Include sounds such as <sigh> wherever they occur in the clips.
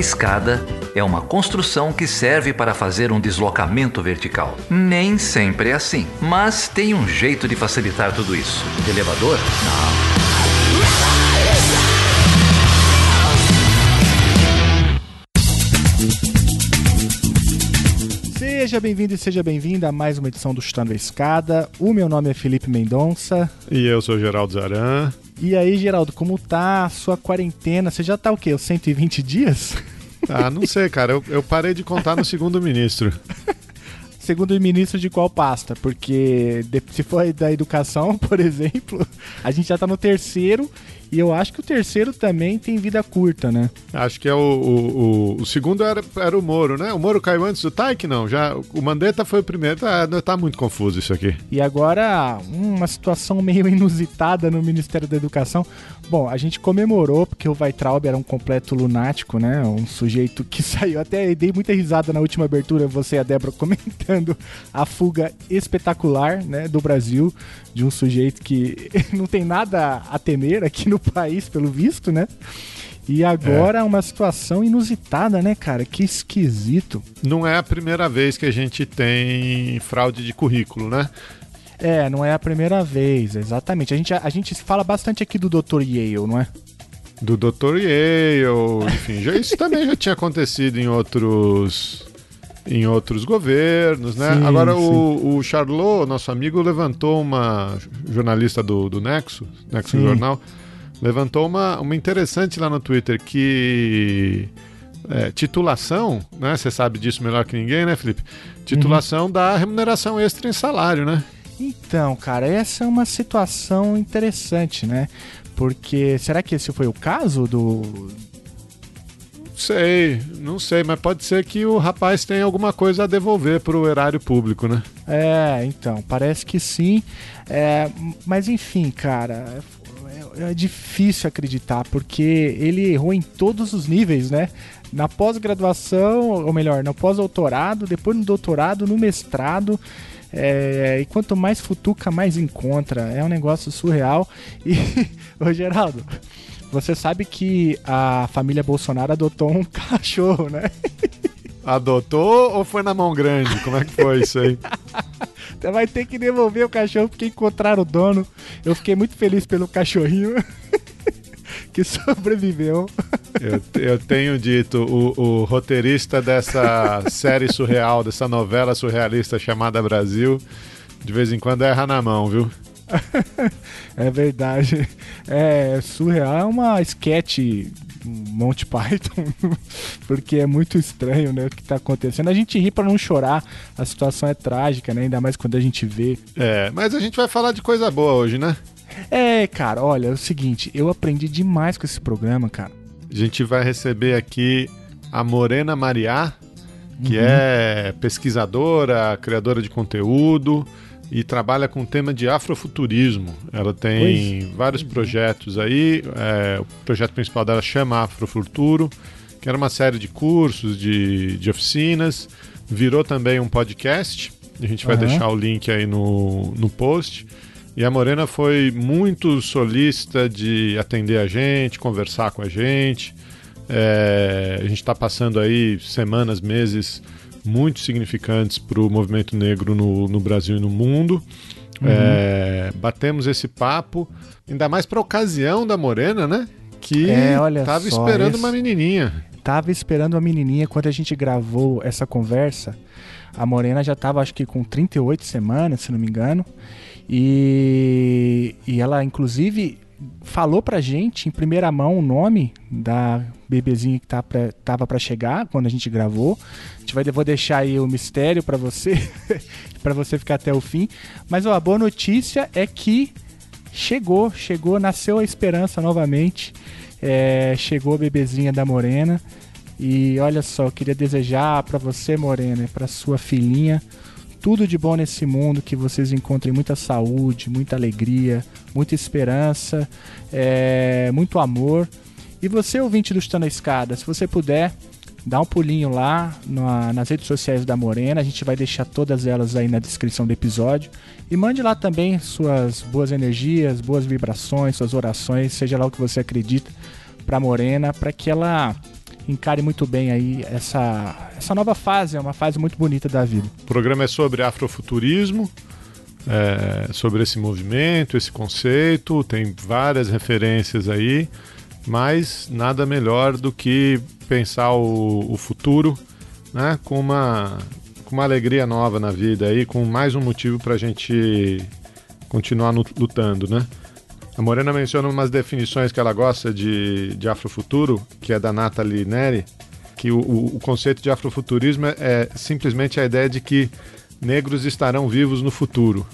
A escada é uma construção que serve para fazer um deslocamento vertical. Nem sempre é assim, mas tem um jeito de facilitar tudo isso. Elevador? Não. Seja bem-vindo e seja bem-vinda a mais uma edição do Chutando a Escada. O meu nome é Felipe Mendonça. E eu sou Geraldo Zaran. E aí, Geraldo, como tá a sua quarentena? Você já tá o quê? Os 120 dias? Ah, não sei, cara. Eu, eu parei de contar no segundo ministro. <laughs> Segundo ministro de qual pasta? Porque se for da educação, <laughs> por exemplo, a gente já tá no terceiro e eu acho que o terceiro também tem vida curta, né? Acho que é o, o, o, o segundo era, era o Moro, né? O Moro caiu antes do Taik, não. Já, o Mandetta foi o primeiro. Tá, tá muito confuso isso aqui. E agora, uma situação meio <laughs> inusitada no Ministério da Educação. Bom, a gente comemorou porque o Weitraub era um completo lunático, né? Um sujeito que <laughs> saiu. Até dei muita risada na última abertura, você e a Débora <laughs> comentando a fuga espetacular né, do Brasil de um sujeito que não tem nada a temer aqui no país, pelo visto, né? E agora é. uma situação inusitada, né, cara? Que esquisito. Não é a primeira vez que a gente tem fraude de currículo, né? É, não é a primeira vez, exatamente. A gente, a, a gente fala bastante aqui do Dr. Yale, não é? Do Dr. Yale, enfim, já, isso também já tinha acontecido em outros em outros governos, né? Sim, Agora sim. o, o Charlot, nosso amigo, levantou uma jornalista do, do Nexo, Nexo sim. Jornal, levantou uma, uma interessante lá no Twitter que é, titulação, né? Você sabe disso melhor que ninguém, né, Felipe? Titulação uhum. da remuneração extra em salário, né? Então, cara, essa é uma situação interessante, né? Porque será que esse foi o caso do sei, não sei, mas pode ser que o rapaz tenha alguma coisa a devolver para o erário público, né? É, então, parece que sim. É, mas enfim, cara, é, difícil acreditar, porque ele errou em todos os níveis, né? Na pós-graduação, ou melhor, no pós-doutorado, depois no doutorado, no mestrado. É, e quanto mais futuca, mais encontra. É um negócio surreal. E, <laughs> ô Geraldo, você sabe que a família Bolsonaro adotou um <laughs> cachorro, né? Adotou ou foi na mão grande? Como é que foi isso aí? <laughs> Vai ter que devolver o cachorro porque encontraram o dono. Eu fiquei muito feliz pelo cachorrinho <laughs> que sobreviveu. Eu, eu tenho dito, o, o, roteirista dessa série surreal, dessa novela surrealista chamada Brasil, de vez em quando erra na mão, viu? <laughs> é verdade. É, surreal é uma sketch Monty Python, <laughs> porque é muito estranho, né, o que tá acontecendo. A gente ri para não chorar, a situação é trágica, né, ainda mais quando a gente vê. É, mas a gente vai falar de coisa boa hoje, né? É, cara, olha, é o seguinte, eu aprendi demais com esse programa, cara. A gente vai receber aqui a Morena Mariá, que uhum. é pesquisadora, criadora de conteúdo, e trabalha com o tema de afrofuturismo. Ela tem pois. vários projetos aí. É, o projeto principal dela chama Afrofuturo, que era uma série de cursos, de, de oficinas. Virou também um podcast. A gente vai uhum. deixar o link aí no, no post. E a Morena foi muito solícita de atender a gente, conversar com a gente. É, a gente está passando aí semanas, meses muito significantes para o movimento negro no, no, Brasil e no mundo. Uhum. É, batemos esse papo, ainda mais para ocasião da Morena, né? Que é, estava esperando esse... uma menininha. Tava esperando uma menininha quando a gente gravou essa conversa. A Morena já estava, acho que com 38 semanas, se não me engano. E, e ela, inclusive, falou pra gente em primeira mão o nome da bebezinha que tá pra, tava para chegar quando a gente gravou. A gente vai vou deixar aí o mistério para você, <laughs> para você ficar até o fim. Mas ó, a boa notícia é que chegou, chegou, nasceu a esperança novamente. É, chegou a bebezinha da Morena. E olha só, eu queria desejar para você, Morena, para sua filhinha, tudo de bom nesse mundo, que vocês encontrem muita saúde, muita alegria, muita esperança, é, muito amor. E você, ouvinte do Chutando a Escada, se você puder, dá um pulinho lá na, nas redes sociais da Morena, a gente vai deixar todas elas aí na descrição do episódio. E mande lá também suas boas energias, boas vibrações, suas orações, seja lá o que você acredita, para Morena, para que ela encare muito bem aí essa, essa nova fase, é uma fase muito bonita da vida. O programa é sobre afrofuturismo, é, sobre esse movimento, esse conceito, tem várias referências aí, mas nada melhor do que pensar o, o futuro né, com, uma, com uma alegria nova na vida aí, com mais um motivo para a gente continuar lutando, né? A Morena menciona umas definições que ela gosta de, de afrofuturo, que é da Nathalie Neri, que o, o conceito de afrofuturismo é, é simplesmente a ideia de que negros estarão vivos no futuro.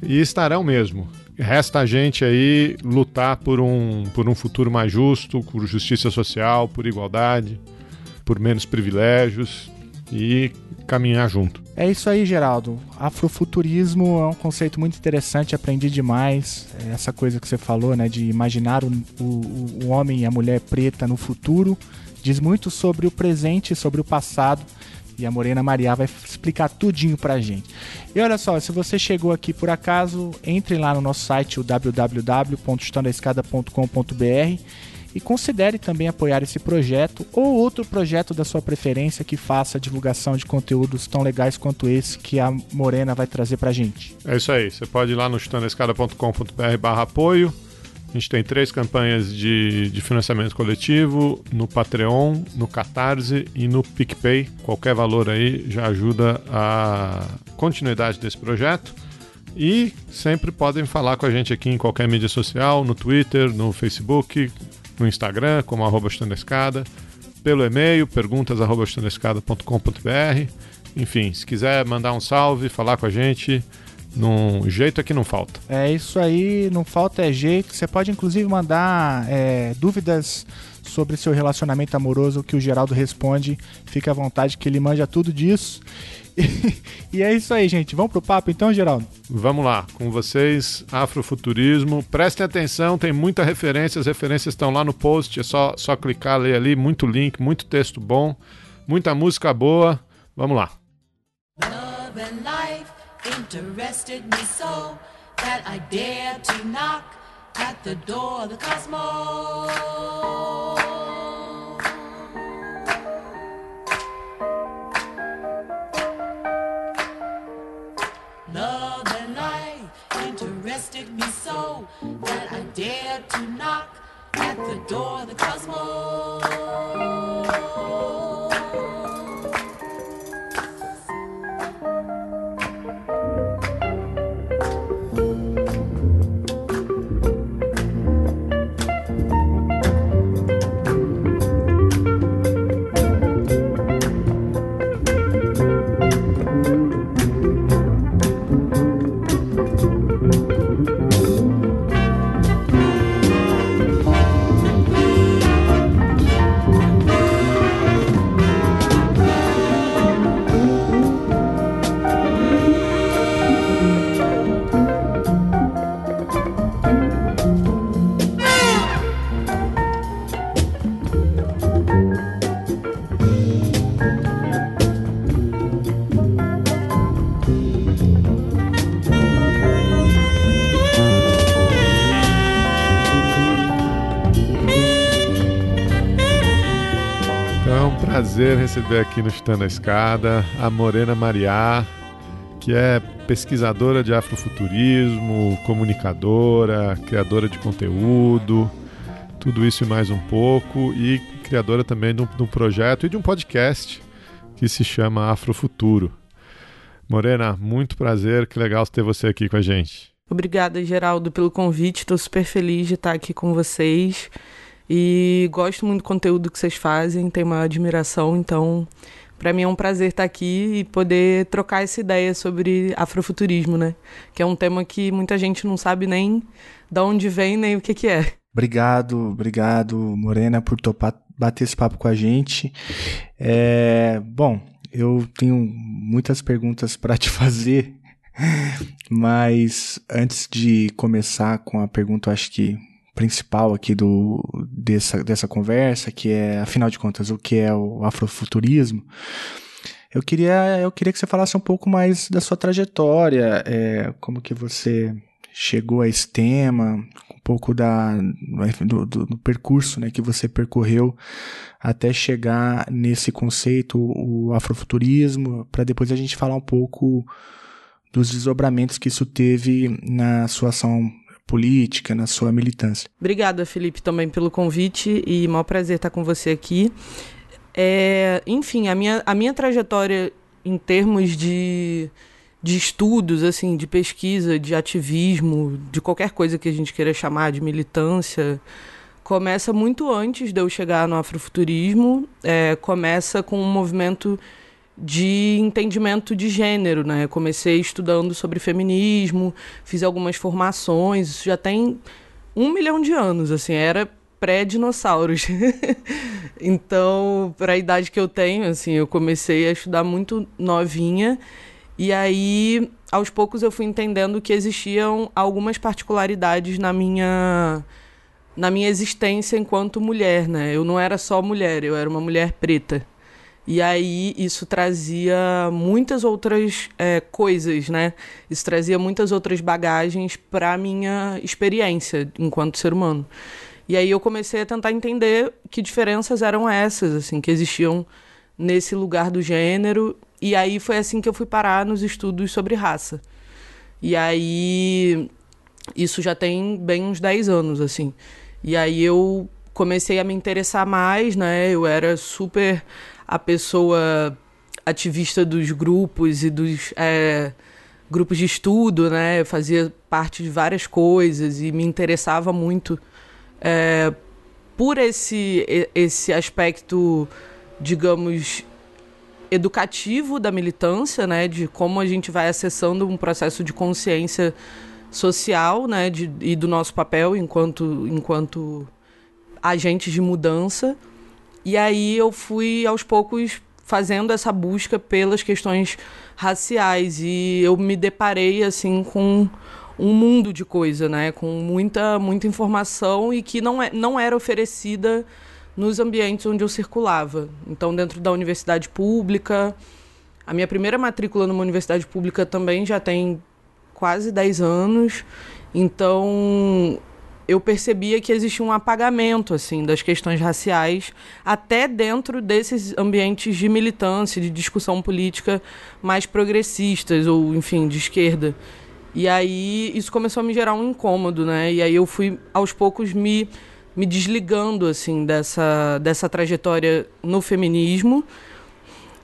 E estarão mesmo. Resta a gente aí lutar por um, por um futuro mais justo, por justiça social, por igualdade, por menos privilégios e caminhar junto. É isso aí, Geraldo. Afrofuturismo é um conceito muito interessante, aprendi demais. É essa coisa que você falou, né, de imaginar o, o, o homem e a mulher preta no futuro, diz muito sobre o presente sobre o passado. E a Morena Maria vai explicar tudinho pra gente. E olha só, se você chegou aqui por acaso, entre lá no nosso site, o www.estandaescada.com.br e considere também apoiar esse projeto ou outro projeto da sua preferência que faça divulgação de conteúdos tão legais quanto esse que a Morena vai trazer pra gente. É isso aí, você pode ir lá no chutandescada.com.br barra apoio. A gente tem três campanhas de, de financiamento coletivo no Patreon, no Catarse e no PicPay. Qualquer valor aí já ajuda a continuidade desse projeto. E sempre podem falar com a gente aqui em qualquer mídia social, no Twitter, no Facebook, no Instagram, como arroba Escada, pelo e-mail, perguntas arroba Enfim, se quiser mandar um salve, falar com a gente, num jeito aqui não falta. É isso aí, não falta é jeito. Você pode inclusive mandar é, dúvidas sobre seu relacionamento amoroso que o Geraldo responde. Fique à vontade que ele manja tudo disso. <laughs> E, é isso aí, gente. Vamos pro papo então, Geraldo? Vamos lá, com vocês, Afrofuturismo. Prestem atenção, tem muita referência, as referências estão lá no post, é só, só clicar, ler ali, muito link, muito texto bom, muita música boa. Vamos lá. Love and life interested me so that I dared to knock at the door of the cosmos. That I dared to knock at the door of the cosmos. Prazer receber aqui no Chutando a Escada a Morena Mariá, que é pesquisadora de afrofuturismo, comunicadora, criadora de conteúdo, tudo isso e mais um pouco, e criadora também de um, de um projeto e de um podcast que se chama Afrofuturo. Morena, muito prazer, que legal ter você aqui com a gente. Obrigada, Geraldo, pelo convite. Estou super feliz de estar aqui com vocês. E gosto muito do conteúdo que vocês fazem, tenho uma admiração, então para mim é um prazer estar aqui e poder trocar essa ideia sobre afrofuturismo, né? Que é um tema que muita gente não sabe nem de onde vem nem o que, que é. Obrigado, obrigado, Morena, por topar bater esse papo com a gente. É, bom, eu tenho muitas perguntas para te <laughs> fazer, mas antes de começar com a pergunta, acho que principal aqui do, dessa, dessa conversa, que é, afinal de contas, o que é o afrofuturismo, eu queria, eu queria que você falasse um pouco mais da sua trajetória, é, como que você chegou a esse tema, um pouco da, do, do, do percurso né, que você percorreu até chegar nesse conceito, o afrofuturismo, para depois a gente falar um pouco dos desdobramentos que isso teve na sua ação política, na sua militância. Obrigada, Felipe, também pelo convite e maior prazer estar com você aqui. É, enfim, a minha, a minha trajetória em termos de, de estudos, assim, de pesquisa, de ativismo, de qualquer coisa que a gente queira chamar de militância, começa muito antes de eu chegar no afrofuturismo, é, começa com um movimento de entendimento de gênero, né? comecei estudando sobre feminismo, fiz algumas formações, isso já tem um milhão de anos, assim, era pré-dinossauros. <laughs> então, para a idade que eu tenho, assim, eu comecei a estudar muito novinha e aí, aos poucos, eu fui entendendo que existiam algumas particularidades na minha na minha existência enquanto mulher, né? Eu não era só mulher, eu era uma mulher preta. E aí isso trazia muitas outras é, coisas, né? Isso trazia muitas outras bagagens para minha experiência enquanto ser humano. E aí eu comecei a tentar entender que diferenças eram essas, assim, que existiam nesse lugar do gênero. E aí foi assim que eu fui parar nos estudos sobre raça. E aí isso já tem bem uns 10 anos, assim. E aí eu comecei a me interessar mais, né? Eu era super a pessoa ativista dos grupos e dos é, grupos de estudo, né? Eu fazia parte de várias coisas e me interessava muito é, por esse, esse aspecto, digamos, educativo da militância, né? De como a gente vai acessando um processo de consciência social, né, de, e do nosso papel enquanto enquanto agentes de mudança. E aí eu fui aos poucos fazendo essa busca pelas questões raciais e eu me deparei assim com um mundo de coisa, né, com muita muita informação e que não é, não era oferecida nos ambientes onde eu circulava. Então dentro da universidade pública, a minha primeira matrícula numa universidade pública também já tem quase 10 anos. Então, eu percebia que existia um apagamento assim das questões raciais até dentro desses ambientes de militância, de discussão política mais progressistas ou enfim, de esquerda. E aí isso começou a me gerar um incômodo, né? E aí eu fui aos poucos me me desligando assim dessa dessa trajetória no feminismo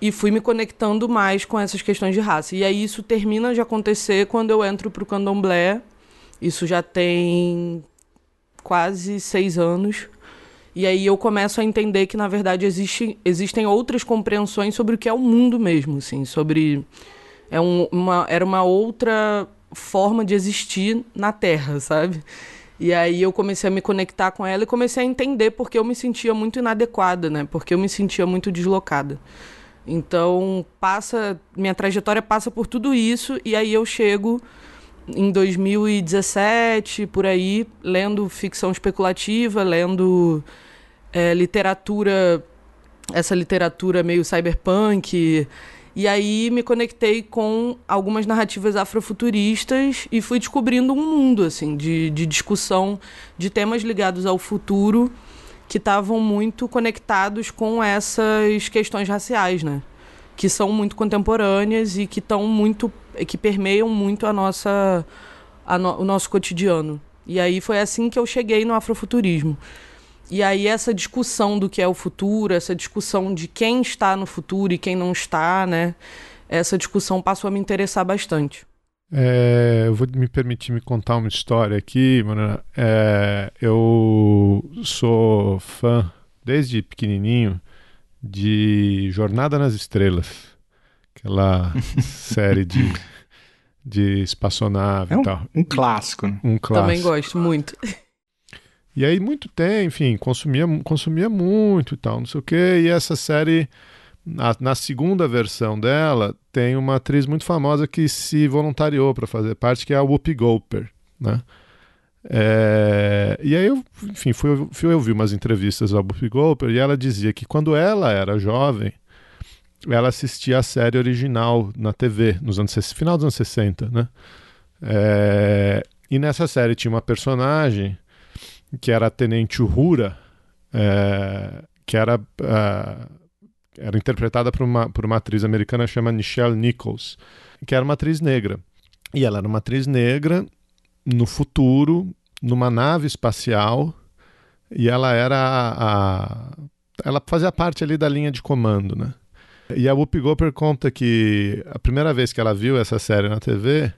e fui me conectando mais com essas questões de raça. E aí isso termina de acontecer quando eu entro para o candomblé. Isso já tem quase seis anos. E aí eu começo a entender que, na verdade, existe, existem outras compreensões sobre o que é o mundo mesmo, assim, sobre... É um, uma, era uma outra forma de existir na Terra, sabe? E aí eu comecei a me conectar com ela e comecei a entender porque eu me sentia muito inadequada, né? Porque eu me sentia muito deslocada. Então, passa, minha trajetória passa por tudo isso e aí eu chego em 2017, por aí, lendo ficção especulativa, lendo é, literatura, essa literatura meio cyberpunk. E aí me conectei com algumas narrativas afrofuturistas e fui descobrindo um mundo assim de, de discussão de temas ligados ao futuro que estavam muito conectados com essas questões raciais, né? Que são muito contemporâneas e que estão muito que permeiam muito a nossa a no, o nosso cotidiano. E aí foi assim que eu cheguei no afrofuturismo. E aí essa discussão do que é o futuro, essa discussão de quem está no futuro e quem não está, né? Essa discussão passou a me interessar bastante. É, eu vou me permitir me contar uma história aqui, mano. É, eu sou fã desde pequenininho de Jornada nas Estrelas, aquela <laughs> série de, de espaçonave é um, e tal. Um clássico. Né? Um clássico. Também gosto muito. E aí, muito tempo, enfim, consumia, consumia muito e tal, não sei o quê. E essa série na, na, segunda versão dela, tem uma atriz muito famosa que se voluntariou para fazer parte, que é a Whoopi Goldberg, né? É, e aí eu, enfim, fui, fui ouvir umas entrevistas da Whoopi Goldberg e ela dizia que quando ela era jovem, ela assistia a série original na TV, nos anos, final dos anos 60, né? É, E nessa série tinha uma personagem que era a Tenente Uhura, é, que era, uh, era interpretada por uma, por uma atriz americana chamada Nichelle Nichols, que era uma atriz negra. E ela era uma atriz negra no futuro, numa nave espacial, e ela era a, a ela fazia parte ali da linha de comando, né? E a Whoopi Goldberg conta que a primeira vez que ela viu essa série na TV,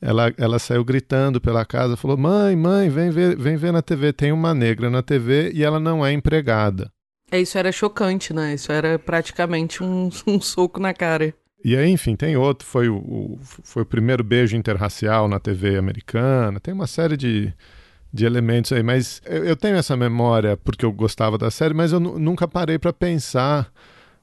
ela, ela saiu gritando pela casa, falou: Mãe, mãe, vem ver, vem ver na TV. Tem uma negra na TV e ela não é empregada. É, isso era chocante, né? Isso era praticamente um, <laughs> um soco na cara. E aí, enfim, tem outro. Foi o, foi o primeiro beijo interracial na TV americana. Tem uma série de, de elementos aí. Mas eu, eu tenho essa memória porque eu gostava da série, mas eu nunca parei para pensar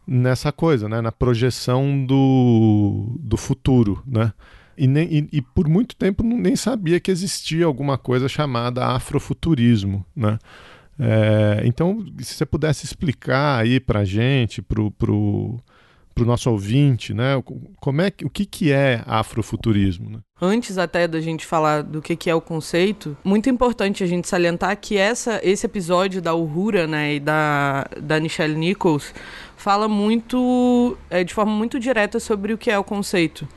nessa coisa, né? Na projeção do, do futuro, né? E, nem, e, e, por muito tempo nem sabia que existia alguma coisa chamada afrofuturismo, né? É, então, se você pudesse explicar aí para gente, pro, pro, pro nosso ouvinte, né? Como é o que, que é afrofuturismo? Né? Antes até da gente falar do que, que é o conceito, muito importante a gente salientar que essa, esse episódio da Uhura, né, e da, da Nichelle Nichols fala muito, é, de forma muito direta sobre o que é o conceito.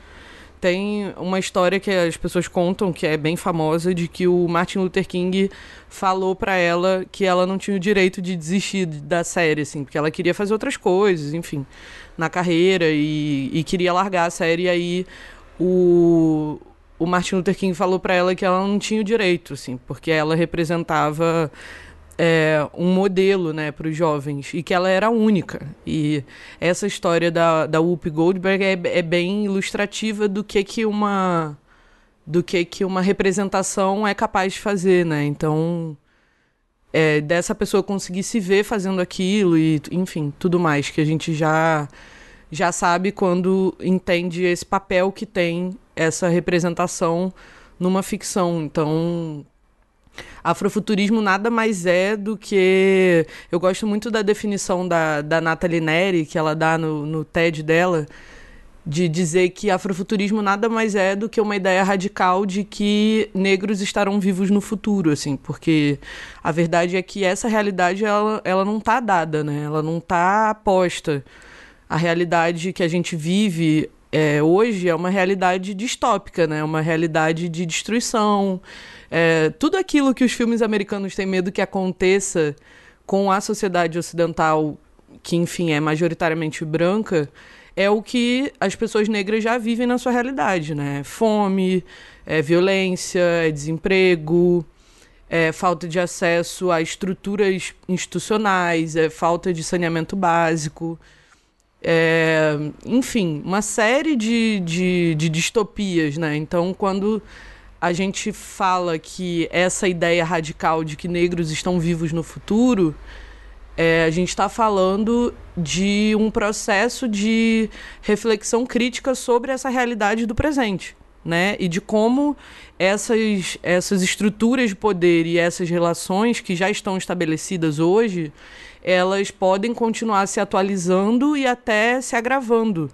Tem uma história que as pessoas contam, que é bem famosa, de que o Martin Luther King falou para ela que ela não tinha o direito de desistir da série, assim, porque ela queria fazer outras coisas, enfim, na carreira e, e queria largar a série. E aí o, o Martin Luther King falou para ela que ela não tinha o direito, assim, porque ela representava é, um modelo né, para os jovens e que ela era única. E essa história da, da Whoopi Goldberg é, é bem ilustrativa do que, que uma do que, que uma representação é capaz de fazer, né? Então, é, dessa pessoa conseguir se ver fazendo aquilo e, enfim, tudo mais que a gente já já sabe quando entende esse papel que tem essa representação numa ficção. Então, Afrofuturismo nada mais é do que. Eu gosto muito da definição da, da Nathalie Neri, que ela dá no, no TED dela, de dizer que afrofuturismo nada mais é do que uma ideia radical de que negros estarão vivos no futuro, assim, porque a verdade é que essa realidade ela, ela não está dada, né? Ela não está posta. A realidade que a gente vive é, hoje é uma realidade distópica, né? Uma realidade de destruição, é, tudo aquilo que os filmes americanos têm medo que aconteça com a sociedade ocidental, que enfim é majoritariamente branca, é o que as pessoas negras já vivem na sua realidade, né? Fome, é violência, é desemprego, é falta de acesso a estruturas institucionais, é falta de saneamento básico. É, enfim, uma série de, de, de distopias, né? Então, quando a gente fala que essa ideia radical de que negros estão vivos no futuro, é, a gente está falando de um processo de reflexão crítica sobre essa realidade do presente. Né? E de como essas, essas estruturas de poder e essas relações que já estão estabelecidas hoje, elas podem continuar se atualizando e até se agravando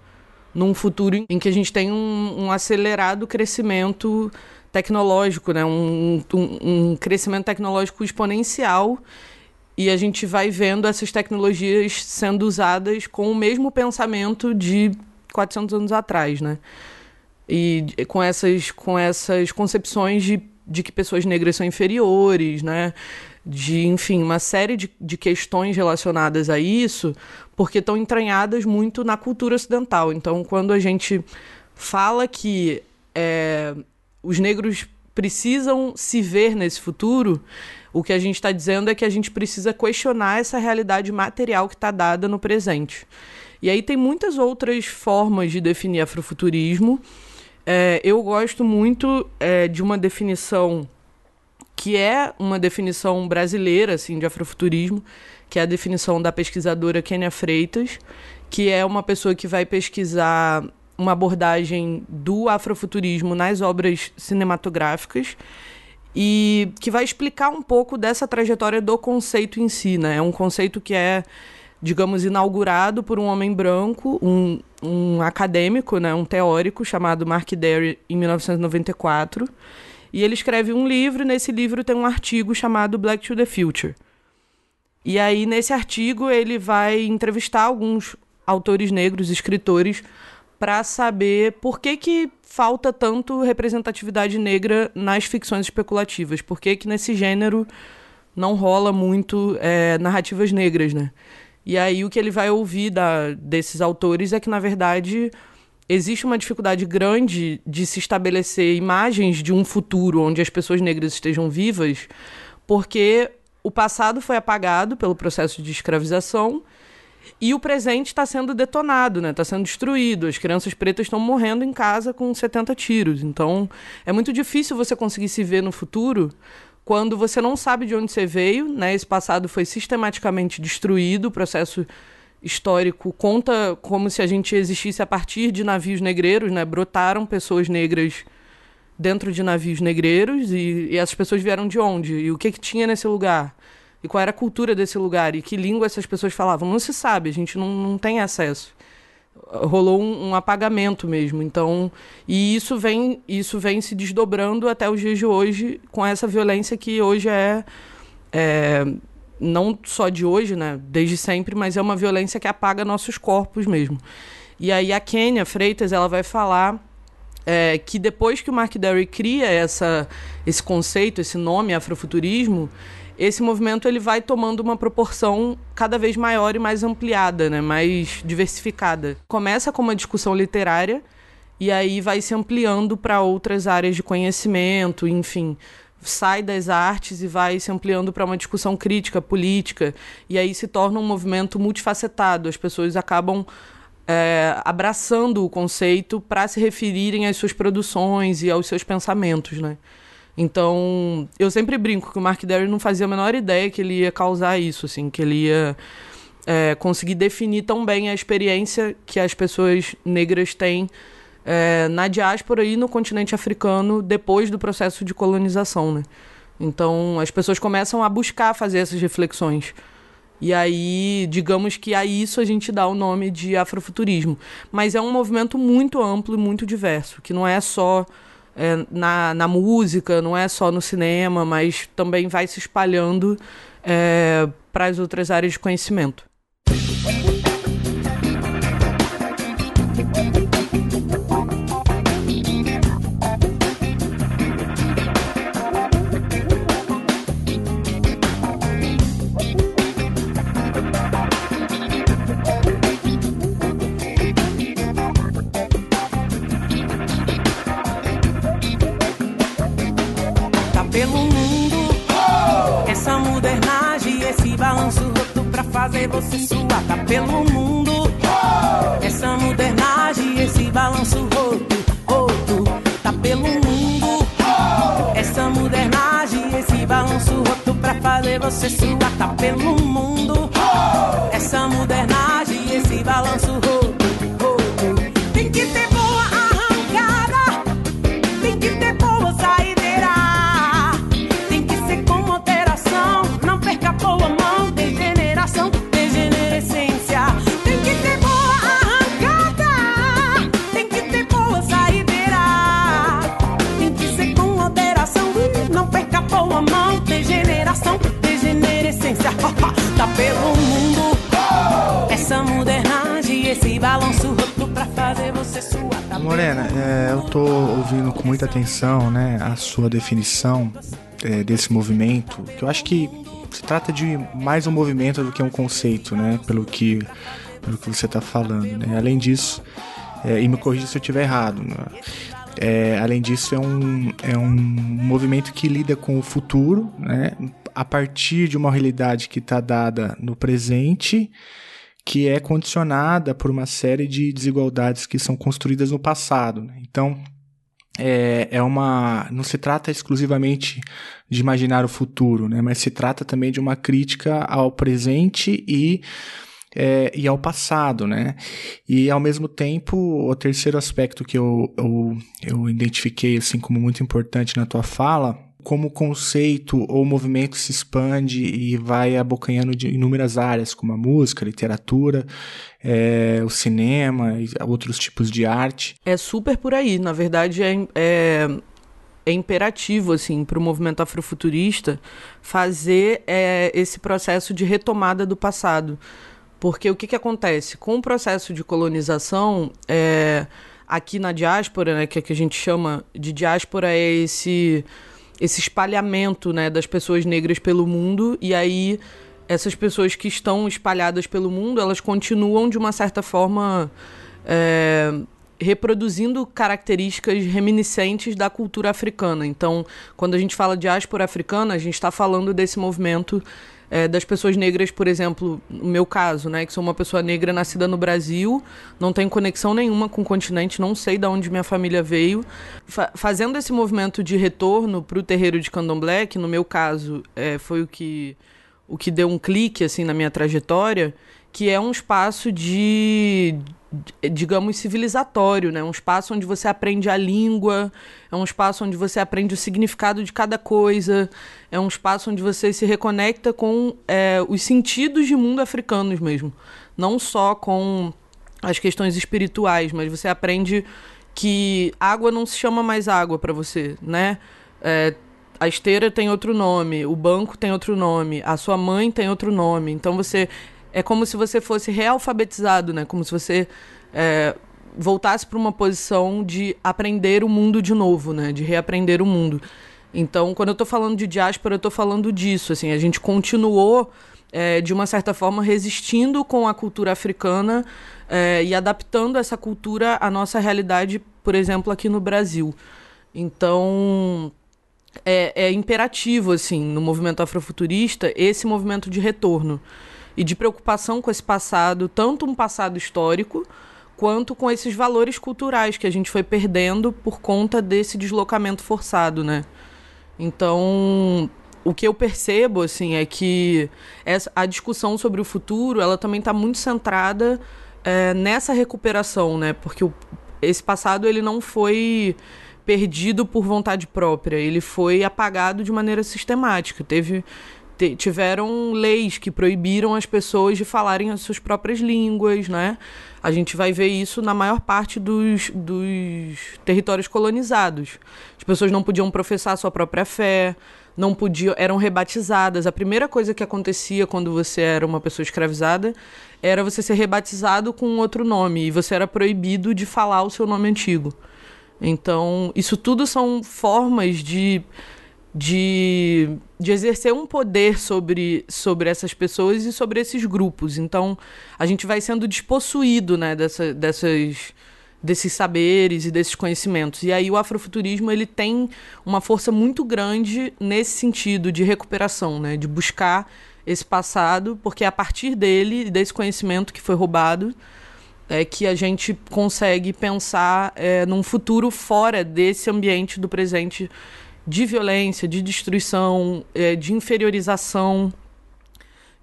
num futuro em que a gente tem um, um acelerado crescimento tecnológico, né? Um, um, um, crescimento tecnológico exponencial e a gente vai vendo essas tecnologias sendo usadas com o mesmo pensamento de 400 anos atrás, né? E com essas, com essas concepções de, de que pessoas negras são inferiores, né? De, enfim, uma série de, de questões relacionadas a isso, porque estão entranhadas muito na cultura ocidental. Então, quando a gente fala que é, os negros precisam se ver nesse futuro, o que a gente está dizendo é que a gente precisa questionar essa realidade material que está dada no presente. E aí tem muitas outras formas de definir afrofuturismo. É, eu gosto muito é, de uma definição que é uma definição brasileira assim de afrofuturismo, que é a definição da pesquisadora Kênia Freitas, que é uma pessoa que vai pesquisar uma abordagem do afrofuturismo nas obras cinematográficas e que vai explicar um pouco dessa trajetória do conceito em si, né? É um conceito que é, digamos, inaugurado por um homem branco, um, um acadêmico, né? um teórico chamado Mark Derry, em 1994. E ele escreve um livro, e nesse livro tem um artigo chamado Black to the Future. E aí, nesse artigo, ele vai entrevistar alguns autores negros, escritores, para saber por que, que falta tanto representatividade negra nas ficções especulativas. Por que, que nesse gênero não rola muito é, narrativas negras, né? E aí o que ele vai ouvir da, desses autores é que, na verdade, existe uma dificuldade grande de se estabelecer imagens de um futuro onde as pessoas negras estejam vivas, porque o passado foi apagado pelo processo de escravização e o presente está sendo detonado, né? Está sendo destruído. As crianças pretas estão morrendo em casa com 70 tiros. Então, é muito difícil você conseguir se ver no futuro quando você não sabe de onde você veio, né? Esse passado foi sistematicamente destruído, o processo histórico conta como se a gente existisse a partir de navios negreiros, né? Brotaram pessoas negras dentro de navios negreiros e, e essas pessoas vieram de onde? E o que, que tinha nesse lugar? e qual era a cultura desse lugar e que língua essas pessoas falavam. Não se sabe, a gente não, não tem acesso. Rolou um, um, apagamento mesmo. Então, e isso vem, isso vem se desdobrando até os dias de hoje com essa violência que hoje é, é não só de hoje, né, desde sempre, mas é uma violência que apaga nossos corpos mesmo. E aí a Kênia Freitas ela vai falar é, que depois que o Mark Derry cria essa, esse conceito, esse nome afrofuturismo, esse movimento ele vai tomando uma proporção cada vez maior e mais ampliada, né? mais diversificada. Começa com uma discussão literária e aí vai se ampliando para outras áreas de conhecimento, enfim. Sai das artes e vai se ampliando para uma discussão crítica, política, e aí se torna um movimento multifacetado. As pessoas acabam é, abraçando o conceito para se referirem às suas produções e aos seus pensamentos, né? Então, eu sempre brinco que o Mark Derry não fazia a menor ideia que ele ia causar isso, assim, que ele ia é, conseguir definir tão bem a experiência que as pessoas negras têm é, na diáspora e no continente africano depois do processo de colonização, né? Então, as pessoas começam a buscar fazer essas reflexões. E aí, digamos que a isso a gente dá o nome de afrofuturismo. Mas é um movimento muito amplo e muito diverso, que não é só é, na, na música, não é só no cinema, mas também vai se espalhando é, para as outras áreas de conhecimento. Você suar, tá pelo mundo. Essa modernagem, esse balanço Morena, é, eu tô ouvindo com muita atenção, né, a sua definição é, desse movimento, que eu acho que se trata de mais um movimento do que um conceito, né, pelo que, pelo que você tá falando, né. Além disso, é, e me corrija se eu estiver errado, né? É, além disso, é um, é um movimento que lida com o futuro, né? a partir de uma realidade que está dada no presente, que é condicionada por uma série de desigualdades que são construídas no passado. Né? Então, é, é uma. Não se trata exclusivamente de imaginar o futuro, né? mas se trata também de uma crítica ao presente e. É, e ao passado, né? E ao mesmo tempo, o terceiro aspecto que eu, eu, eu identifiquei assim como muito importante na tua fala como conceito ou movimento se expande e vai abocanhando de inúmeras áreas, como a música, a literatura, é, o cinema e outros tipos de arte. É super por aí. Na verdade, é, é é imperativo assim para o movimento afrofuturista fazer é, esse processo de retomada do passado, porque o que, que acontece com o processo de colonização é, aqui na diáspora, né, que, é que a gente chama de diáspora é esse esse espalhamento né, das pessoas negras pelo mundo e aí essas pessoas que estão espalhadas pelo mundo elas continuam de uma certa forma é, reproduzindo características reminiscentes da cultura africana. Então, quando a gente fala de diáspora africana, a gente está falando desse movimento é, das pessoas negras, por exemplo, no meu caso, né, que sou uma pessoa negra nascida no Brasil, não tenho conexão nenhuma com o continente, não sei de onde minha família veio, Fa fazendo esse movimento de retorno para o terreiro de Candomblé, que no meu caso é, foi o que o que deu um clique assim na minha trajetória, que é um espaço de digamos, civilizatório, né? Um espaço onde você aprende a língua, é um espaço onde você aprende o significado de cada coisa, é um espaço onde você se reconecta com é, os sentidos de mundo africanos mesmo. Não só com as questões espirituais, mas você aprende que água não se chama mais água para você, né? É, a esteira tem outro nome, o banco tem outro nome, a sua mãe tem outro nome. Então você é como se você fosse realfabetizado, né? Como se você é, voltasse para uma posição de aprender o mundo de novo, né? De reaprender o mundo. Então, quando eu estou falando de diáspora, eu estou falando disso. Assim, a gente continuou é, de uma certa forma resistindo com a cultura africana é, e adaptando essa cultura à nossa realidade, por exemplo, aqui no Brasil. Então é, é imperativo assim no movimento afrofuturista esse movimento de retorno e de preocupação com esse passado, tanto um passado histórico, quanto com esses valores culturais que a gente foi perdendo por conta desse deslocamento forçado, né? Então, o que eu percebo, assim, é que essa, a discussão sobre o futuro, ela também está muito centrada é, nessa recuperação, né? Porque o, esse passado, ele não foi perdido por vontade própria, ele foi apagado de maneira sistemática. Teve tiveram leis que proibiram as pessoas de falarem as suas próprias línguas, né? A gente vai ver isso na maior parte dos, dos territórios colonizados. As pessoas não podiam professar sua própria fé, não podiam, eram rebatizadas. A primeira coisa que acontecia quando você era uma pessoa escravizada era você ser rebatizado com outro nome e você era proibido de falar o seu nome antigo. Então, isso tudo são formas de de, de exercer um poder sobre, sobre essas pessoas e sobre esses grupos. Então, a gente vai sendo despossuído né, dessa, dessas, desses saberes e desses conhecimentos. E aí o afrofuturismo ele tem uma força muito grande nesse sentido de recuperação, né, de buscar esse passado, porque é a partir dele, desse conhecimento que foi roubado, é que a gente consegue pensar é, num futuro fora desse ambiente do presente de violência, de destruição, é, de inferiorização,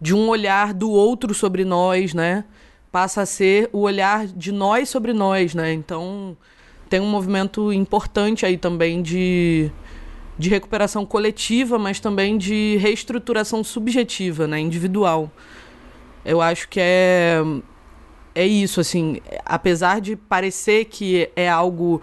de um olhar do outro sobre nós, né? Passa a ser o olhar de nós sobre nós, né? Então tem um movimento importante aí também de, de recuperação coletiva, mas também de reestruturação subjetiva, né? Individual. Eu acho que é é isso, assim, apesar de parecer que é algo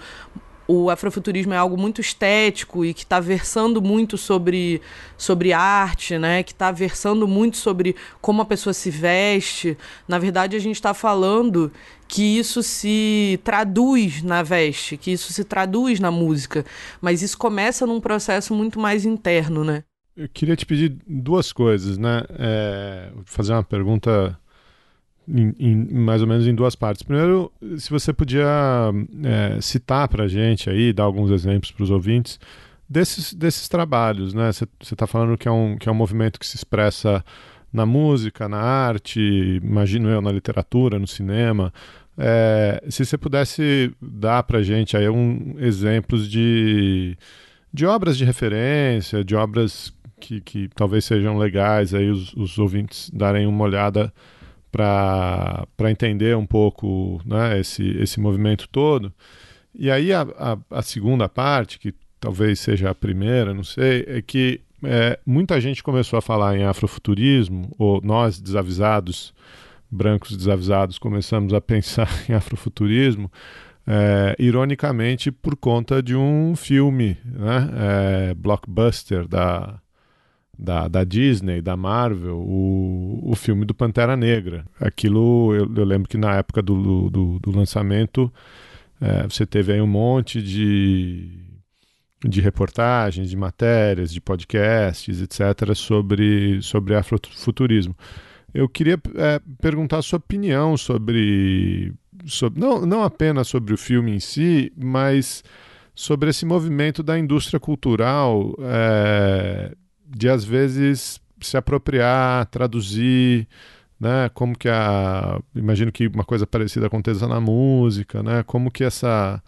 o afrofuturismo é algo muito estético e que está versando muito sobre, sobre arte, né? que está versando muito sobre como a pessoa se veste. Na verdade, a gente está falando que isso se traduz na veste, que isso se traduz na música, mas isso começa num processo muito mais interno, né? Eu queria te pedir duas coisas, né? É, fazer uma pergunta em, em, mais ou menos em duas partes. Primeiro, se você podia é, citar para a gente aí, dar alguns exemplos para os ouvintes desses, desses trabalhos, né? Você está falando que é, um, que é um movimento que se expressa na música, na arte, imagino eu, na literatura, no cinema. É, se você pudesse dar para a gente aí um, exemplos de, de obras de referência, de obras que, que talvez sejam legais aí os, os ouvintes darem uma olhada para entender um pouco né, esse, esse movimento todo. E aí a, a, a, segunda parte, que talvez seja a primeira, não sei, é que é, muita gente começou a falar em afrofuturismo, ou nós desavisados, brancos desavisados, começamos a pensar <laughs> em afrofuturismo é, ironicamente por conta de um filme né, é, blockbuster da, da, da, Disney, da Marvel, o, o filme do Pantera Negra. Aquilo, eu, eu lembro que na época do, do, do lançamento, é, você teve aí um monte de, de reportagens, de matérias, de podcasts, etc., sobre, sobre afrofuturismo. Eu queria é, perguntar a sua opinião sobre sobre, não, não apenas sobre o filme em si, mas sobre esse movimento da indústria cultural é, de às vezes se apropriar, traduzir, né? Como que a, imagino que uma coisa parecida aconteça na música, né? Como que essa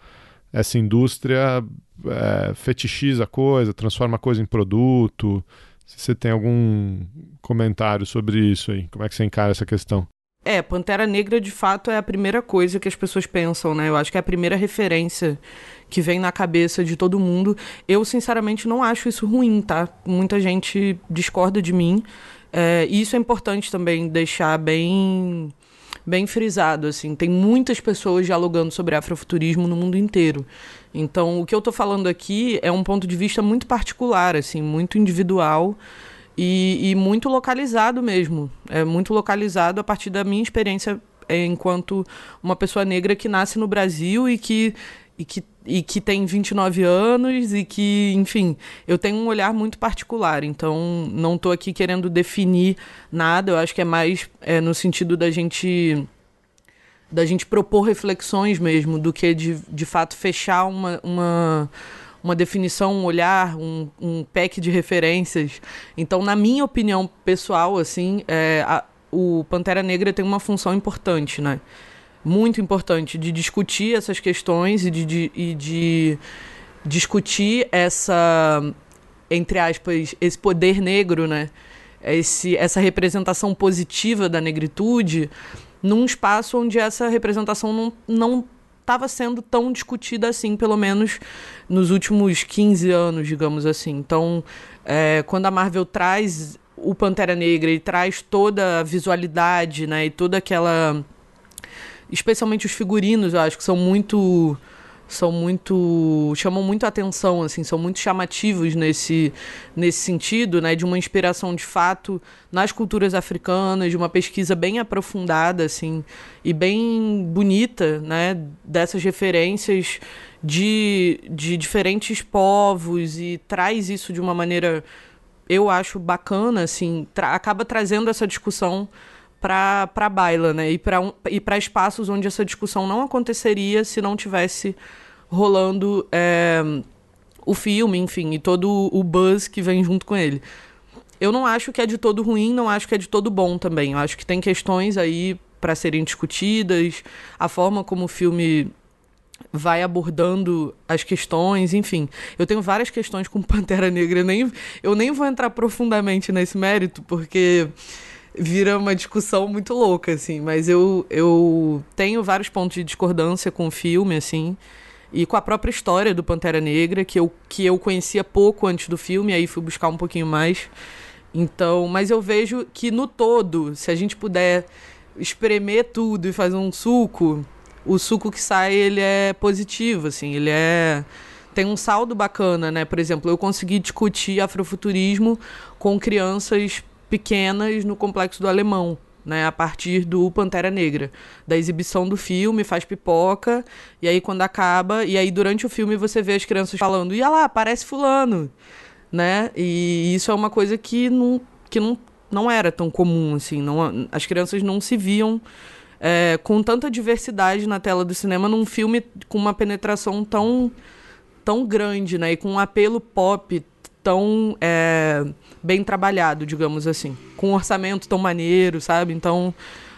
essa indústria é, fetichiza a coisa, transforma a coisa em produto. Se você tem algum comentário sobre isso aí, como é que você encara essa questão? É, Pantera Negra de fato é a primeira coisa que as pessoas pensam, né? Eu acho que é a primeira referência que vem na cabeça de todo mundo. Eu, sinceramente, não acho isso ruim, tá? Muita gente discorda de mim. É, e isso é importante também deixar bem bem frisado, assim. Tem muitas pessoas dialogando sobre afrofuturismo no mundo inteiro. Então, o que eu estou falando aqui é um ponto de vista muito particular, assim, muito individual e, e, muito localizado mesmo. É muito localizado a partir da minha experiência é, enquanto uma pessoa negra que nasce no Brasil e que, e que, e que tem 29 anos e que, enfim, eu tenho um olhar muito particular. Então, não estou aqui querendo definir nada. Eu acho que é mais é, no sentido da gente da gente propor reflexões mesmo do que de, de fato fechar uma, uma uma definição, um olhar, um, um pack de referências. Então, na minha opinião pessoal, assim, é, a, o Pantera Negra tem uma função importante, né? Muito importante de discutir essas questões e de, de, e de discutir essa, entre aspas, esse poder negro, né? Esse, essa representação positiva da negritude num espaço onde essa representação não, estava sendo tão discutida assim, pelo menos nos últimos 15 anos, digamos assim. Então, é, quando a Marvel traz o Pantera Negra e traz toda a visualidade, né, e toda aquela especialmente os figurinos, eu acho que são muito são muito chamam muito atenção assim são muito chamativos nesse nesse sentido né de uma inspiração de fato nas culturas africanas de uma pesquisa bem aprofundada assim e bem bonita né dessas referências de, de diferentes povos e traz isso de uma maneira eu acho bacana assim tra acaba trazendo essa discussão para a baila, né? E para um, e para espaços onde essa discussão não aconteceria se não tivesse rolando é, o filme, enfim, e todo o buzz que vem junto com ele. Eu não acho que é de todo ruim, não acho que é de todo bom também. Eu acho que tem questões aí para serem discutidas, a forma como o filme vai abordando as questões, enfim. Eu tenho várias questões com <laughs> Pantera Negra, nem, eu nem vou entrar profundamente nesse mérito, porque vira uma discussão muito louca, assim. Mas eu, eu tenho vários pontos de discordância com o filme, assim e com a própria história do Pantera Negra, que eu, que eu conhecia pouco antes do filme, aí fui buscar um pouquinho mais. Então, mas eu vejo que no todo, se a gente puder espremer tudo e fazer um suco, o suco que sai ele é positivo, assim, ele é tem um saldo bacana, né? Por exemplo, eu consegui discutir afrofuturismo com crianças pequenas no complexo do Alemão né, a partir do Pantera Negra, da exibição do filme, faz pipoca, e aí quando acaba, e aí durante o filme você vê as crianças falando, ia lá, parece fulano, né? E isso é uma coisa que não, que não, não era tão comum, assim, não, as crianças não se viam é, com tanta diversidade na tela do cinema num filme com uma penetração tão, tão grande, né? E com um apelo pop tão é, bem trabalhado, digamos assim. Com um orçamento tão maneiro, sabe? Então,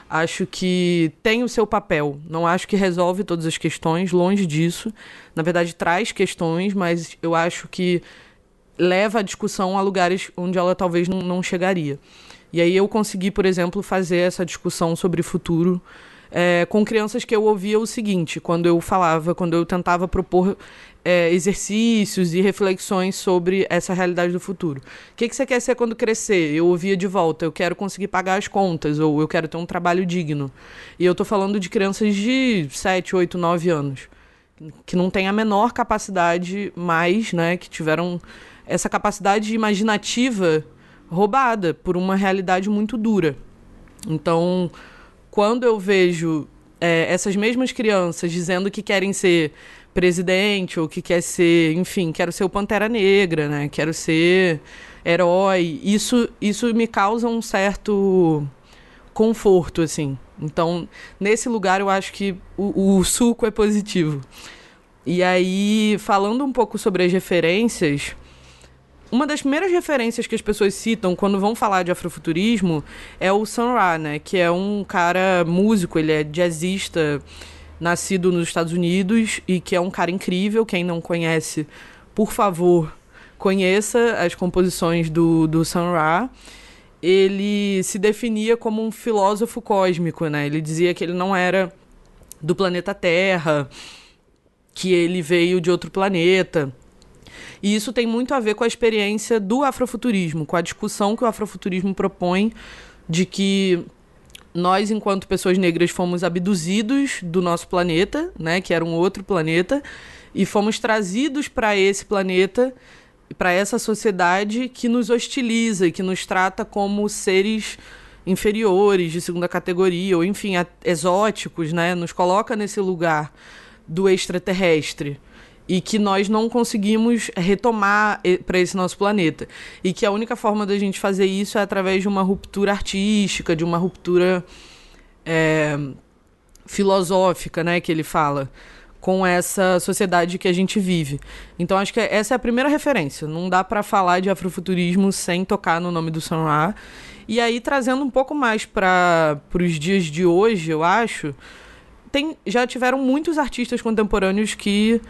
acho que tem o seu papel. Não acho que resolve todas as questões, longe disso. Na verdade, traz questões, mas eu acho que leva a discussão a lugares onde ela talvez não, não chegaria. E aí eu consegui, por exemplo, fazer essa discussão sobre futuro é, com crianças que eu ouvia o seguinte, quando eu falava, quando eu tentava propor é, exercícios e reflexões sobre essa realidade do futuro. O que, que você quer ser quando crescer? Eu ouvia de volta, eu quero conseguir pagar as contas, ou eu quero ter um trabalho digno. E eu estou falando de crianças de 7, 8, 9 anos. que não têm a menor capacidade mais, né, que tiveram essa capacidade imaginativa roubada por uma realidade muito dura. Então, quando eu vejo é, essas mesmas crianças dizendo que querem ser presidente ou que quer ser, enfim, quero ser o Pantera Negra, né? Quero ser herói. Isso, isso me causa um certo conforto, assim. Então, nesse lugar, eu acho que o, o suco é positivo. E aí, falando um pouco sobre as referências, uma das primeiras referências que as pessoas citam quando vão falar de afrofuturismo é o Sun Ra, né? Que é um cara músico, ele é jazzista, nascido nos Estados Unidos e que é um cara incrível. Quem não conhece, por favor, conheça as composições do, do Sun Ra ele se definia como um filósofo cósmico, né? Ele dizia que ele não era do planeta Terra, que ele veio de outro planeta. E isso tem muito a ver com a experiência do afrofuturismo, com a discussão que o afrofuturismo propõe de que nós, enquanto pessoas negras, fomos abduzidos do nosso planeta, né, que era um outro planeta, e fomos trazidos para esse planeta para essa sociedade que nos hostiliza que nos trata como seres inferiores, de segunda categoria, ou enfim, exóticos, né? Nos coloca nesse lugar do extraterrestre e que nós não conseguimos retomar para esse nosso planeta. E que a única forma da gente fazer isso é através de uma ruptura artística, de uma ruptura é, filosófica, né? Que ele fala com essa sociedade que a gente vive. Então acho que essa é a primeira referência. Não dá para falar de afrofuturismo sem tocar no nome do Sun Ra. E aí trazendo um pouco mais para os dias de hoje, eu acho, tem, já tiveram muitos artistas contemporâneos que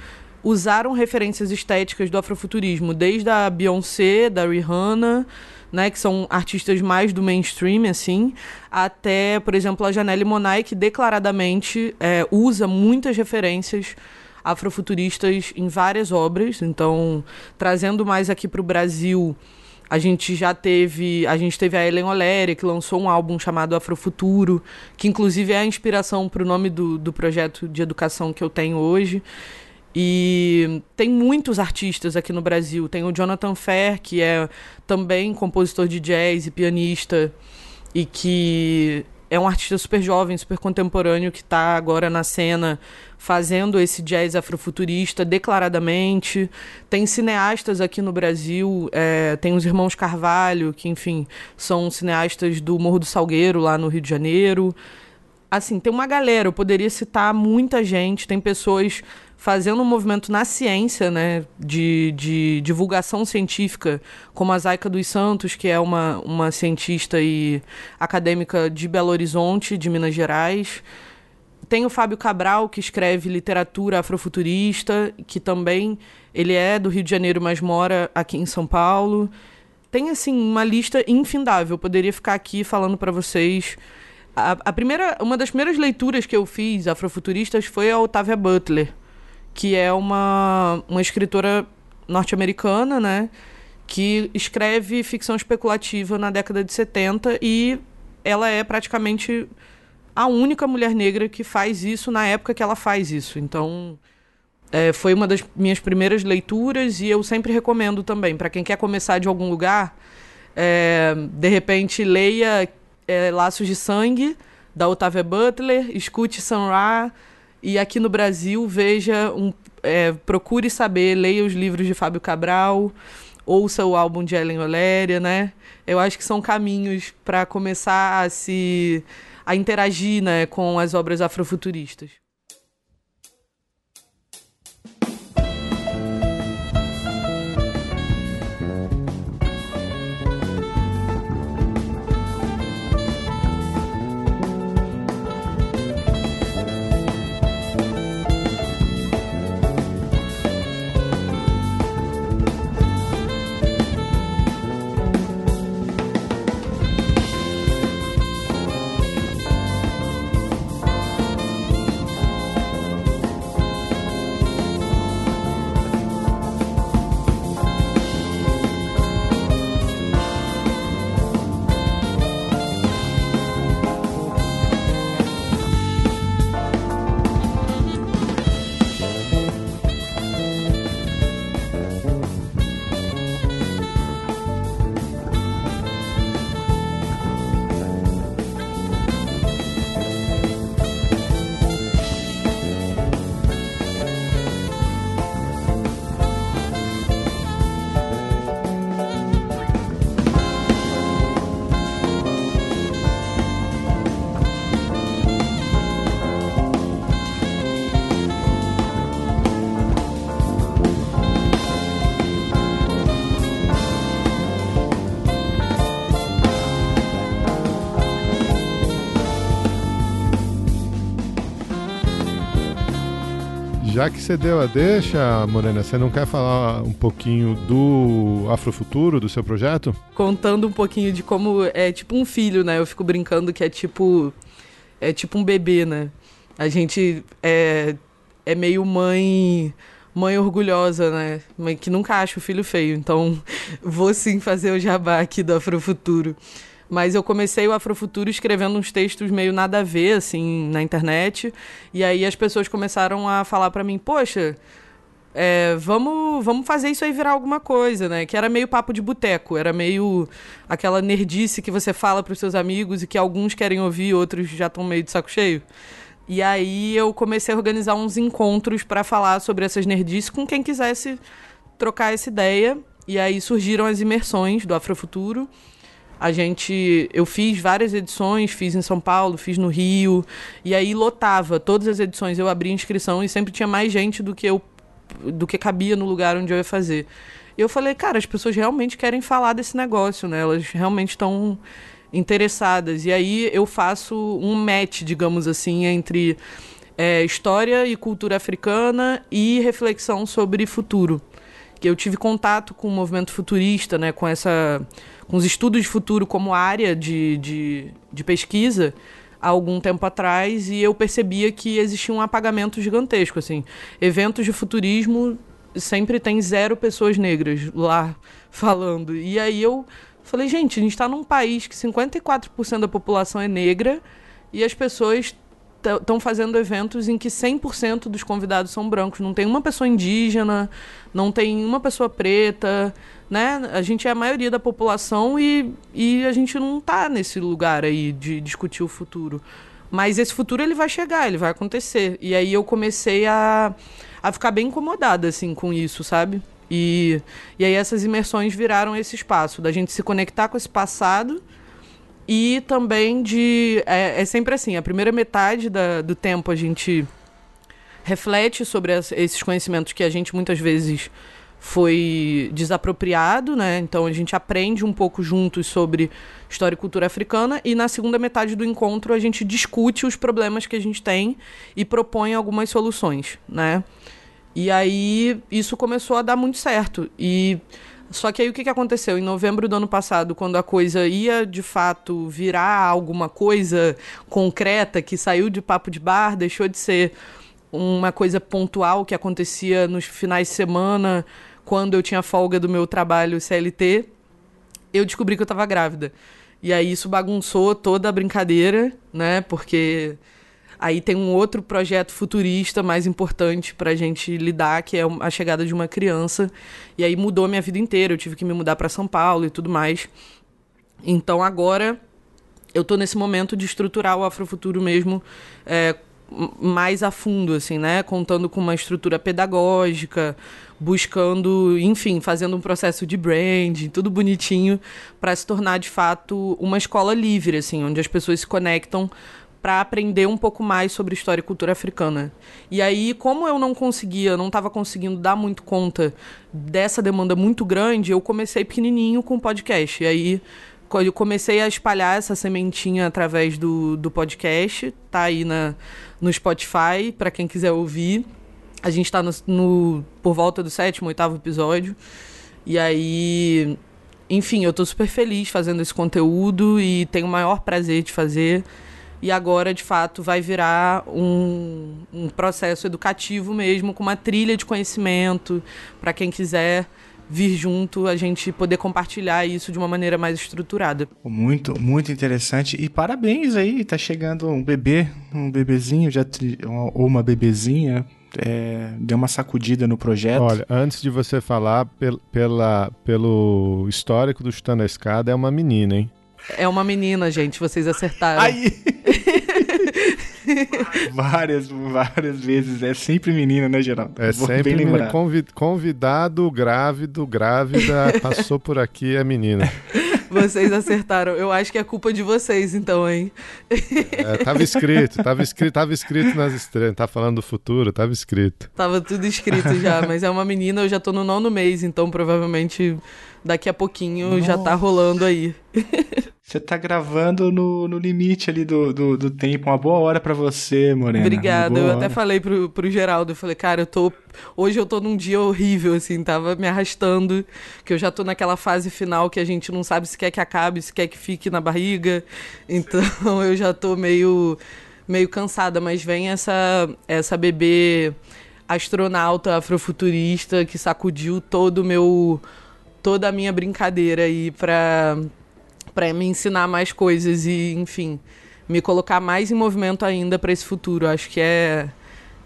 usaram referências estéticas do afrofuturismo, desde a Beyoncé, da Rihanna, né, que são artistas mais do mainstream, assim, até, por exemplo, a Janelle Monáe, que declaradamente é, usa muitas referências afrofuturistas em várias obras. Então, trazendo mais aqui para o Brasil, a gente já teve, a gente teve a Ellen O'Leary, que lançou um álbum chamado Afrofuturo, que inclusive é a inspiração para o nome do, do projeto de educação que eu tenho hoje. E tem muitos artistas aqui no Brasil. Tem o Jonathan Fair, que é também compositor de jazz e pianista, e que é um artista super jovem, super contemporâneo, que está agora na cena fazendo esse jazz afrofuturista declaradamente. Tem cineastas aqui no Brasil, é, tem os irmãos Carvalho, que, enfim, são cineastas do Morro do Salgueiro, lá no Rio de Janeiro. Assim, tem uma galera, eu poderia citar muita gente, tem pessoas fazendo um movimento na ciência, né, de, de divulgação científica, como a Zaica dos Santos, que é uma, uma cientista e acadêmica de Belo Horizonte, de Minas Gerais. Tem o Fábio Cabral, que escreve literatura afrofuturista, que também ele é do Rio de Janeiro, mas mora aqui em São Paulo. Tem assim uma lista infindável. Eu poderia ficar aqui falando para vocês. A, a, primeira, uma das primeiras leituras que eu fiz afrofuturistas foi a Otávia Butler que é uma, uma escritora norte-americana, né? Que escreve ficção especulativa na década de 70 e ela é praticamente a única mulher negra que faz isso na época que ela faz isso. Então, é, foi uma das minhas primeiras leituras e eu sempre recomendo também, para quem quer começar de algum lugar, é, de repente leia é, Laços de Sangue, da Otávia Butler, escute Sun Ra, e aqui no Brasil, veja, um, é, procure saber, leia os livros de Fábio Cabral, ouça o álbum de Ellen Oléria, né? Eu acho que são caminhos para começar a se a interagir, né, com as obras afrofuturistas. Você deu a deixa, Morena, você não quer falar um pouquinho do Afrofuturo, do seu projeto? Contando um pouquinho de como é tipo um filho, né? Eu fico brincando que é tipo é tipo um bebê, né? A gente é, é meio mãe mãe orgulhosa, né? Mãe que nunca acha o filho feio. Então, <laughs> vou sim fazer o jabá aqui do Afrofuturo. Mas eu comecei o Afrofuturo escrevendo uns textos meio nada a ver, assim, na internet. E aí as pessoas começaram a falar para mim, poxa, é, vamos, vamos fazer isso aí virar alguma coisa, né? Que era meio papo de boteco, era meio aquela nerdice que você fala para os seus amigos e que alguns querem ouvir, outros já estão meio de saco cheio. E aí eu comecei a organizar uns encontros para falar sobre essas nerdices com quem quisesse trocar essa ideia. E aí surgiram as imersões do Afrofuturo. A gente, eu fiz várias edições, fiz em São Paulo, fiz no Rio, e aí lotava todas as edições. Eu abria inscrição e sempre tinha mais gente do que eu do que cabia no lugar onde eu ia fazer. E eu falei, cara, as pessoas realmente querem falar desse negócio, né? Elas realmente estão interessadas. E aí eu faço um match, digamos assim, entre é, história e cultura africana e reflexão sobre futuro. Que eu tive contato com o movimento futurista, né? Com essa com os estudos de futuro como área de, de, de pesquisa há algum tempo atrás e eu percebia que existia um apagamento gigantesco. Assim. Eventos de futurismo sempre tem zero pessoas negras lá <laughs> falando. E aí eu falei, gente, a gente está num país que 54% da população é negra e as pessoas estão fazendo eventos em que 100% dos convidados são brancos. Não tem uma pessoa indígena, não tem uma pessoa preta, né? A gente é a maioria da população e, e a gente não está nesse lugar aí de discutir o futuro. Mas esse futuro ele vai chegar, ele vai acontecer. E aí eu comecei a, a ficar bem incomodada assim com isso, sabe? E, e aí essas imersões viraram esse espaço da gente se conectar com esse passado e também de. É, é sempre assim: a primeira metade da, do tempo a gente reflete sobre as, esses conhecimentos que a gente muitas vezes foi desapropriado, né? Então a gente aprende um pouco juntos sobre história e cultura africana e na segunda metade do encontro a gente discute os problemas que a gente tem e propõe algumas soluções, né? E aí isso começou a dar muito certo e só que aí o que, que aconteceu? Em novembro do ano passado, quando a coisa ia de fato virar alguma coisa concreta que saiu de papo de bar, deixou de ser uma coisa pontual que acontecia nos finais de semana, quando eu tinha folga do meu trabalho CLT, eu descobri que eu estava grávida. E aí isso bagunçou toda a brincadeira, né? Porque Aí tem um outro projeto futurista mais importante para a gente lidar, que é a chegada de uma criança. E aí mudou minha vida inteira. Eu tive que me mudar para São Paulo e tudo mais. Então agora eu estou nesse momento de estruturar o Afrofuturo mesmo é, mais a fundo, assim, né? Contando com uma estrutura pedagógica, buscando, enfim, fazendo um processo de branding, tudo bonitinho, para se tornar de fato uma escola livre, assim, onde as pessoas se conectam para aprender um pouco mais sobre história e cultura africana. E aí, como eu não conseguia, não estava conseguindo dar muito conta dessa demanda muito grande, eu comecei pequenininho com o podcast. E aí eu comecei a espalhar essa sementinha através do, do podcast, tá aí na, no Spotify, para quem quiser ouvir. A gente está no, no, por volta do sétimo, oitavo episódio. E aí, enfim, eu estou super feliz fazendo esse conteúdo e tenho o maior prazer de fazer e agora, de fato, vai virar um, um processo educativo mesmo, com uma trilha de conhecimento para quem quiser vir junto, a gente poder compartilhar isso de uma maneira mais estruturada. Muito, muito interessante. E parabéns aí, tá chegando um bebê, um bebezinho, já ou uma bebezinha. É, deu uma sacudida no projeto. Olha, antes de você falar, pel, pela, pelo histórico do Chutando a Escada, é uma menina, hein? É uma menina, gente, vocês acertaram. Aí! <laughs> <laughs> várias, várias vezes. É sempre menina, né, Geraldo? É Vou sempre menina. Convidado, grávido, grávida, <laughs> passou por aqui, é menina. Vocês acertaram. Eu acho que é culpa de vocês, então, hein? É, tava escrito, tava escrito, tava escrito nas estrelas. Tá falando do futuro, tava escrito. Tava tudo escrito já, mas é uma menina, eu já tô no nono mês, então provavelmente daqui a pouquinho já tá rolando aí. <laughs> Você tá gravando no, no limite ali do, do, do tempo. Uma boa hora para você, Morena. Obrigada. Eu hora. até falei pro, pro Geraldo, eu falei, cara, eu tô. Hoje eu tô num dia horrível, assim, tava me arrastando, que eu já tô naquela fase final que a gente não sabe se quer que acabe, se quer que fique na barriga. Então <laughs> eu já tô meio, meio cansada, mas vem essa, essa bebê astronauta afrofuturista que sacudiu todo o meu. Toda a minha brincadeira aí pra para me ensinar mais coisas e, enfim, me colocar mais em movimento ainda para esse futuro. Acho que é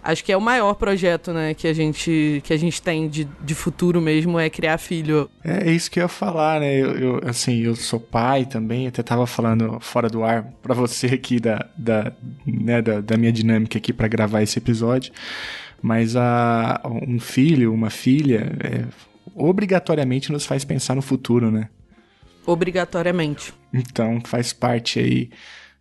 acho que é o maior projeto, né, que a gente que a gente tem de, de futuro mesmo é criar filho. É, é isso que eu ia falar, né? Eu, eu, assim, eu sou pai também, até tava falando fora do ar para você aqui da da, né, da, da minha dinâmica aqui para gravar esse episódio. Mas a um filho, uma filha, é, obrigatoriamente nos faz pensar no futuro, né? Obrigatoriamente. Então, faz parte aí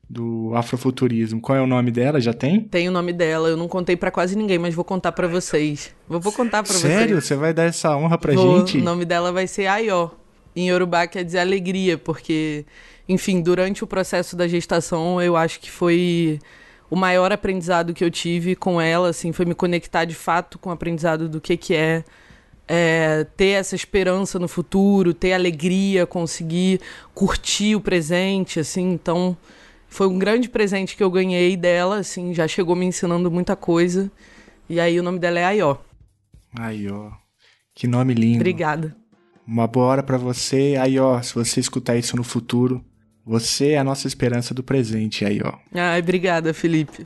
do afrofuturismo. Qual é o nome dela? Já tem? Tem o nome dela. Eu não contei para quase ninguém, mas vou contar para vocês. Vou, vou contar para vocês. Sério? Você vai dar essa honra pra vou, gente? O nome dela vai ser Ayó. Em Yorubá quer dizer alegria, porque, enfim, durante o processo da gestação, eu acho que foi o maior aprendizado que eu tive com ela, assim, foi me conectar de fato com o aprendizado do que que é é, ter essa esperança no futuro, ter alegria, conseguir curtir o presente, assim. Então, foi um grande presente que eu ganhei dela, assim, já chegou me ensinando muita coisa. E aí o nome dela é Ayó. Ayó. Que nome lindo. Obrigada. Uma boa hora para você, Ayó. Se você escutar isso no futuro, você é a nossa esperança do presente, Ayó. Ai, obrigada, Felipe.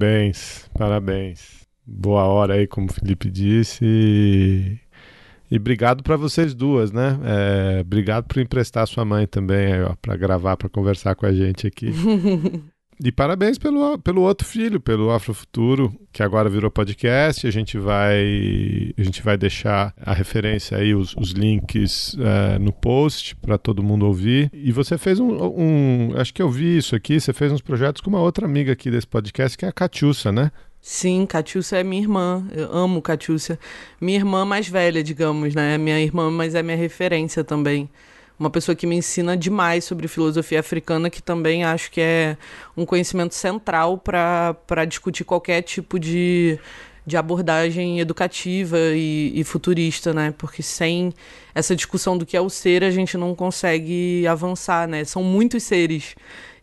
Parabéns, parabéns. Boa hora aí, como o Felipe disse. E, obrigado para vocês duas, né? É, obrigado por emprestar sua mãe também para gravar, para conversar com a gente aqui. <laughs> E parabéns pelo, pelo outro filho, pelo Afrofuturo, que agora virou podcast. A gente vai, a gente vai deixar a referência aí, os, os links uh, no post para todo mundo ouvir. E você fez um, um, Acho que eu vi isso aqui. Você fez uns projetos com uma outra amiga aqui desse podcast, que é a Catiúcia, né? Sim, Catiúcia é minha irmã. Eu amo Catiúcia. Minha irmã mais velha, digamos, né? Minha irmã, mas é minha referência também uma pessoa que me ensina demais sobre filosofia africana, que também acho que é um conhecimento central para discutir qualquer tipo de, de abordagem educativa e, e, futurista, né? Porque sem essa discussão do que é o ser, a gente não consegue avançar, né? São muitos seres.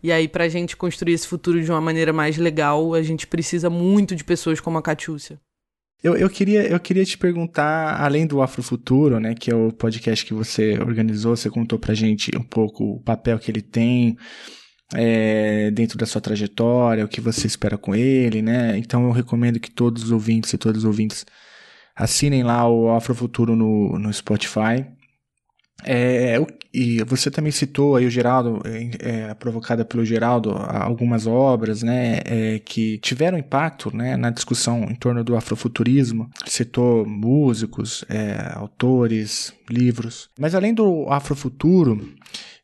E aí, para a gente construir esse futuro de uma maneira mais legal, a gente precisa muito de pessoas como a Catiúcia. Eu, eu, queria, eu queria te perguntar, além do Afrofuturo, né, que é o podcast que você organizou, você contou pra gente um pouco o papel que ele tem é, dentro da sua trajetória, o que você espera com ele, né? Então eu recomendo que todos os ouvintes e todos os ouvintes assinem lá o Afrofuturo no, no Spotify. É, e você também citou aí o Geraldo, é, é, provocada pelo Geraldo, algumas obras né, é, que tiveram impacto né, na discussão em torno do afrofuturismo. Citou músicos, é, autores, livros. Mas além do afrofuturo,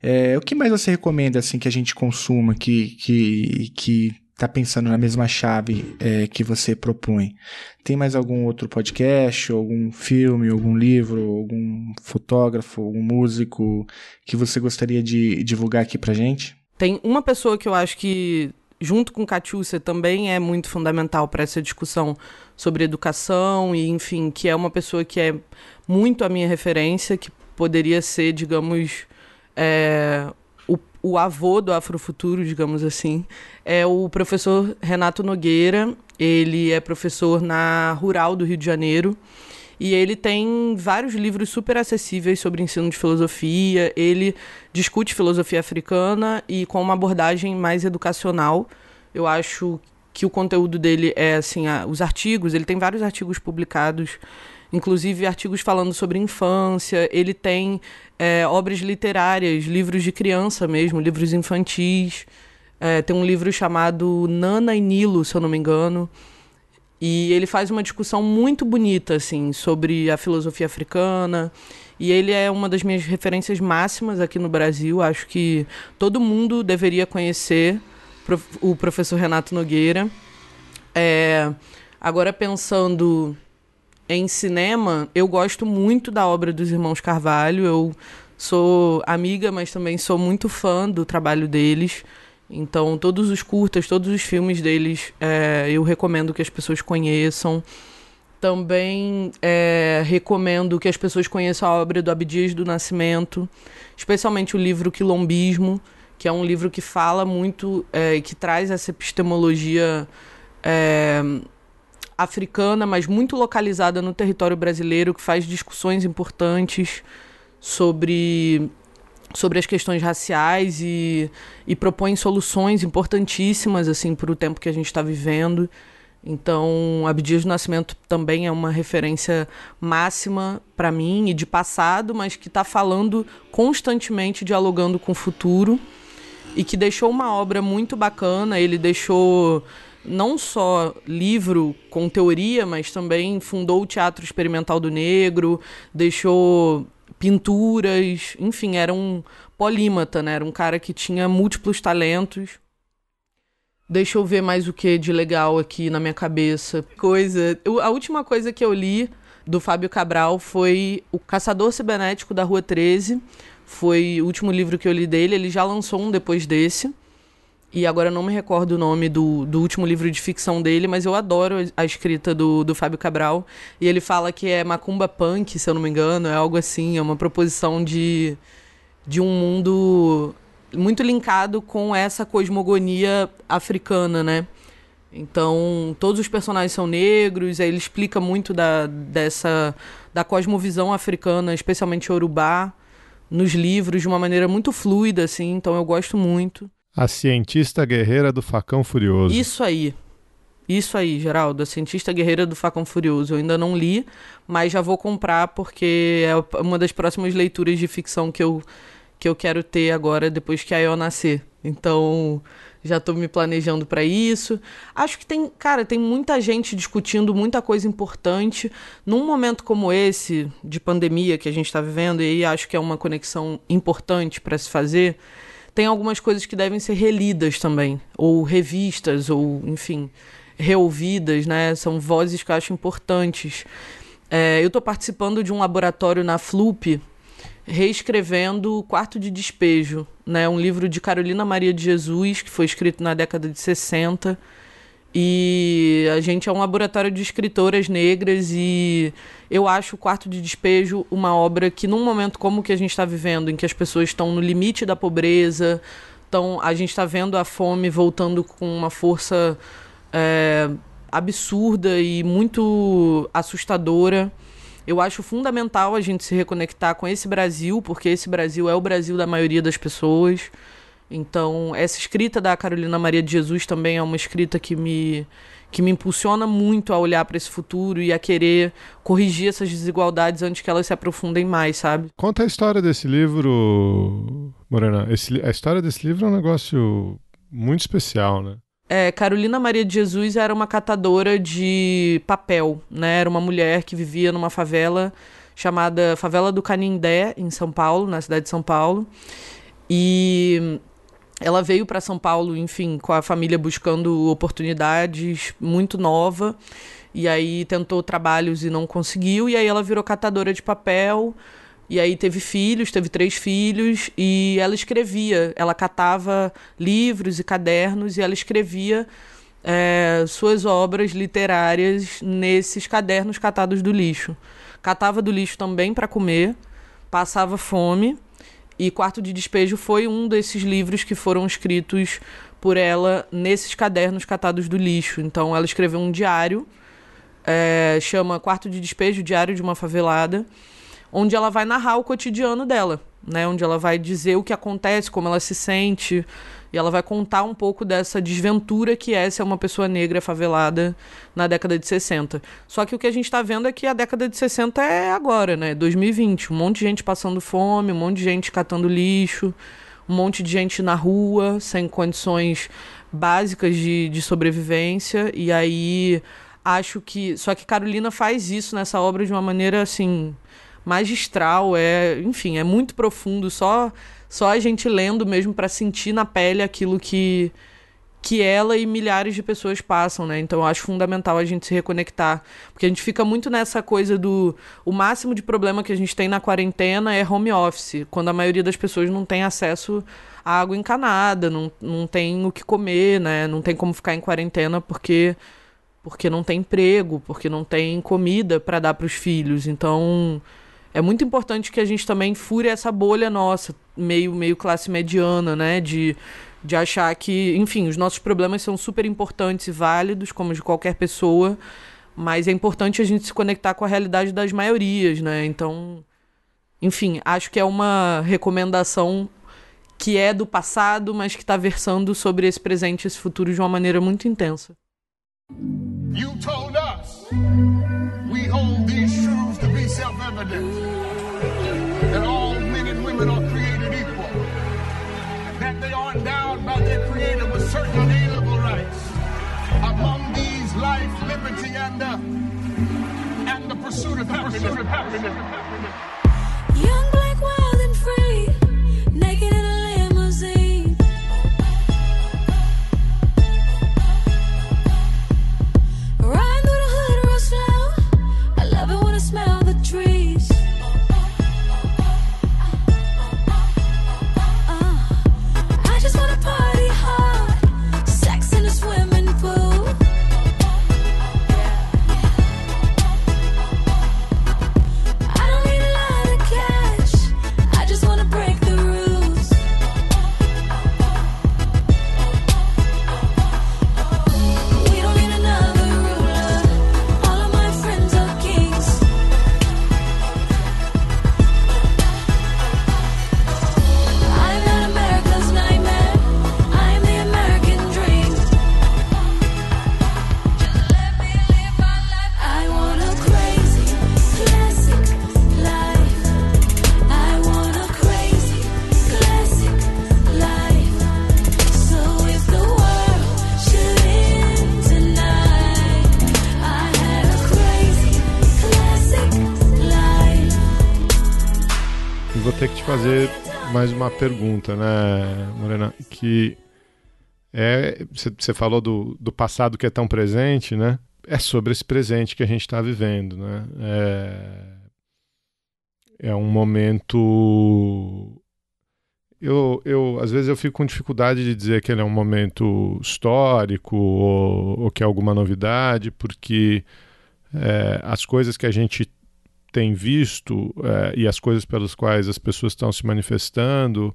é, o que mais você recomenda assim que a gente consuma que, que, que tá pensando na mesma chave é, que você propõe. Tem mais algum outro podcast, algum filme, algum livro, algum fotógrafo, algum músico que você gostaria de divulgar aqui pra gente? Tem uma pessoa que eu acho que, junto com Catiúcia, também é muito fundamental para essa discussão sobre educação e, enfim, que é uma pessoa que é muito a minha referência, que poderia ser, digamos, é, o avô do Afrofuturo, digamos assim, é o professor Renato Nogueira. Ele é professor na Rural do Rio de Janeiro. E ele tem vários livros super acessíveis sobre ensino de filosofia. Ele discute filosofia africana e com uma abordagem mais educacional. Eu acho que o conteúdo dele é assim, a, os artigos, ele tem vários artigos publicados, inclusive artigos falando sobre infância, ele tem é, obras literárias, livros de criança mesmo, livros infantis. É, tem um livro chamado Nana e Nilo, se eu não me engano. E ele faz uma discussão muito bonita, assim, sobre a filosofia africana. E ele é uma das minhas referências máximas aqui no Brasil. Acho que todo mundo deveria conhecer o professor Renato Nogueira. É, agora, pensando em cinema, eu gosto muito da obra dos irmãos Carvalho. Eu sou amiga, mas também sou muito fã do trabalho deles. Então, todos os curtas, todos os filmes deles, é, eu recomendo que as pessoas conheçam. Também é, recomendo que as pessoas conheçam a obra do Abdias do Nascimento, especialmente o livro Quilombismo, que é um livro que fala muito, é, que traz essa epistemologia é, africana, mas muito localizada no território brasileiro, que faz discussões importantes sobre sobre as questões raciais e, e propõe soluções importantíssimas assim para o tempo que a gente está vivendo. Então, Abdias do Nascimento também é uma referência máxima para mim e de passado, mas que está falando constantemente, dialogando com o futuro e que deixou uma obra muito bacana. Ele deixou não só livro com teoria, mas também fundou o Teatro Experimental do Negro, deixou pinturas, enfim, era um polímata, né? Era um cara que tinha múltiplos talentos. Deixa eu ver mais o que de legal aqui na minha cabeça. Coisa. Eu, a última coisa que eu li do Fábio Cabral foi O Caçador Cibernético da Rua 13. Foi o último livro que eu li dele. Ele já lançou um depois desse. E agora eu não me recordo o nome do, do último livro de ficção dele, mas eu adoro a escrita do, do Fábio Cabral. E ele fala que é macumba punk, se eu não me engano, é algo assim, é uma proposição de, de um mundo muito linkado com essa cosmogonia africana, né? Então, todos os personagens são negros, aí ele explica muito da, dessa da cosmovisão africana, especialmente urubá, nos livros de uma maneira muito fluida assim, então eu gosto muito. A cientista guerreira do facão furioso. Isso aí. Isso aí, Geraldo, a cientista guerreira do facão furioso. Eu ainda não li, mas já vou comprar porque é uma das próximas leituras de ficção que eu que eu quero ter agora depois que a Eu nascer. Então, já estou me planejando para isso. Acho que tem, cara, tem muita gente discutindo muita coisa importante num momento como esse de pandemia que a gente está vivendo e aí acho que é uma conexão importante para se fazer. Tem algumas coisas que devem ser relidas também, ou revistas, ou enfim, reouvidas, né? São vozes que eu acho importantes. É, eu estou participando de um laboratório na FLUP, reescrevendo o Quarto de Despejo, né? Um livro de Carolina Maria de Jesus, que foi escrito na década de 60. E a gente é um laboratório de escritoras negras e eu acho o Quarto de Despejo uma obra que num momento como o que a gente está vivendo, em que as pessoas estão no limite da pobreza, então a gente está vendo a fome voltando com uma força é, absurda e muito assustadora. Eu acho fundamental a gente se reconectar com esse Brasil, porque esse Brasil é o Brasil da maioria das pessoas. Então, essa escrita da Carolina Maria de Jesus também é uma escrita que me, que me impulsiona muito a olhar para esse futuro e a querer corrigir essas desigualdades antes que elas se aprofundem mais, sabe? Conta a história desse livro, Morena. Esse, a história desse livro é um negócio muito especial, né? É, Carolina Maria de Jesus era uma catadora de papel, né? Era uma mulher que vivia numa favela chamada Favela do Canindé, em São Paulo, na cidade de São Paulo. E ela veio para São Paulo, enfim, com a família buscando oportunidades, muito nova. E aí tentou trabalhos e não conseguiu. E aí ela virou catadora de papel. E aí teve filhos, teve três filhos, e ela escrevia. Ela catava livros e cadernos e ela escrevia é, suas obras literárias nesses cadernos catados do lixo. Catava do lixo também para comer, passava fome, e Quarto de Despejo foi um desses livros que foram escritos por ela nesses cadernos catados do lixo. Então ela escreveu um diário, é, chama Quarto de Despejo, Diário de uma Favelada onde ela vai narrar o cotidiano dela, né? Onde ela vai dizer o que acontece, como ela se sente. E ela vai contar um pouco dessa desventura que é ser uma pessoa negra favelada na década de 60. Só que o que a gente está vendo é que a década de 60 é agora, né? 2020. Um monte de gente passando fome, um monte de gente catando lixo, um monte de gente na rua, sem condições básicas de, de sobrevivência. E aí acho que. Só que Carolina faz isso nessa obra de uma maneira assim magistral, é, enfim, é muito profundo, só só a gente lendo mesmo para sentir na pele aquilo que que ela e milhares de pessoas passam, né? Então eu acho fundamental a gente se reconectar, porque a gente fica muito nessa coisa do o máximo de problema que a gente tem na quarentena é home office, quando a maioria das pessoas não tem acesso à água encanada, não, não tem o que comer, né? Não tem como ficar em quarentena porque porque não tem emprego, porque não tem comida para dar para os filhos. Então, é muito importante que a gente também fure essa bolha nossa, meio, meio classe mediana, né? De, de achar que, enfim, os nossos problemas são super importantes e válidos, como de qualquer pessoa, mas é importante a gente se conectar com a realidade das maiorias, né? Então, enfim, acho que é uma recomendação que é do passado, mas que está versando sobre esse presente e esse futuro de uma maneira muito intensa. You told us 是不是太不是是不是太是 uma pergunta, né, Morena? Que é. Você falou do, do passado que é tão presente, né? É sobre esse presente que a gente está vivendo, né? É, é um momento. Eu, eu, às vezes eu fico com dificuldade de dizer que ele é um momento histórico ou, ou que é alguma novidade, porque é, as coisas que a gente tem visto é, e as coisas pelas quais as pessoas estão se manifestando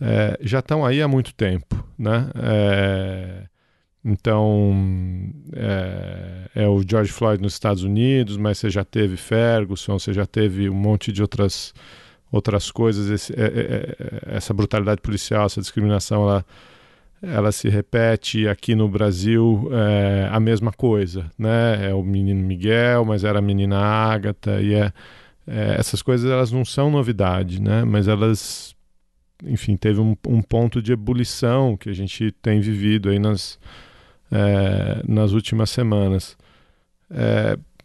é, já estão aí há muito tempo, né? É, então é, o George Floyd nos Estados Unidos, mas você já teve Ferguson, você já teve um monte de outras outras coisas. Esse, essa brutalidade policial, essa discriminação, ela ela se repete aqui no Brasil é, a mesma coisa, né? É o menino Miguel, mas era a menina Ágata e é, é, essas coisas elas não são novidade, né? Mas elas, enfim, teve um, um ponto de ebulição que a gente tem vivido aí nas é, nas últimas semanas.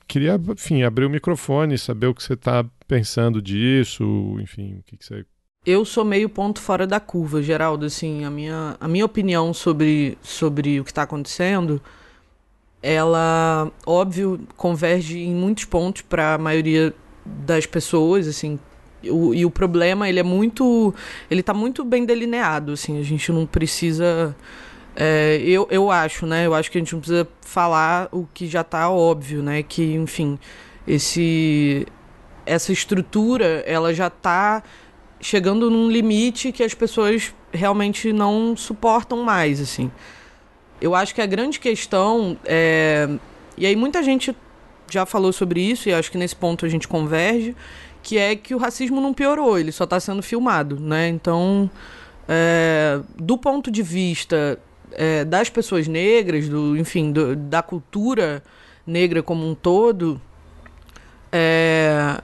Queria, enfim, abrir o microfone, saber o que você está pensando disso, enfim, o que, que você eu sou meio ponto fora da curva, Geraldo. Assim, a minha, a minha opinião sobre, sobre o que está acontecendo, ela, óbvio, converge em muitos pontos para a maioria das pessoas, assim. O, e o problema, ele é muito. Ele está muito bem delineado, assim. A gente não precisa. É, eu, eu acho, né? Eu acho que a gente não precisa falar o que já está óbvio, né? Que, enfim, esse, essa estrutura, ela já está chegando num limite que as pessoas realmente não suportam mais, assim. Eu acho que a grande questão é... E aí muita gente já falou sobre isso, e acho que nesse ponto a gente converge, que é que o racismo não piorou, ele só está sendo filmado, né? Então, é, do ponto de vista é, das pessoas negras, do, enfim, do, da cultura negra como um todo, é,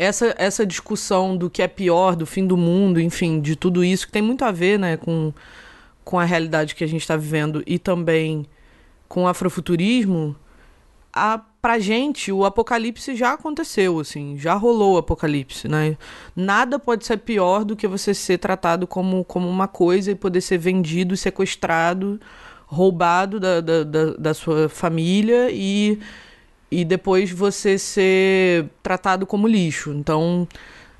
essa, essa discussão do que é pior, do fim do mundo, enfim, de tudo isso, que tem muito a ver né, com, com a realidade que a gente está vivendo e também com o afrofuturismo, a, pra gente o apocalipse já aconteceu, assim, já rolou o apocalipse, né? Nada pode ser pior do que você ser tratado como, como uma coisa e poder ser vendido, sequestrado, roubado da, da, da, da sua família e, e depois você ser tratado como lixo. Então,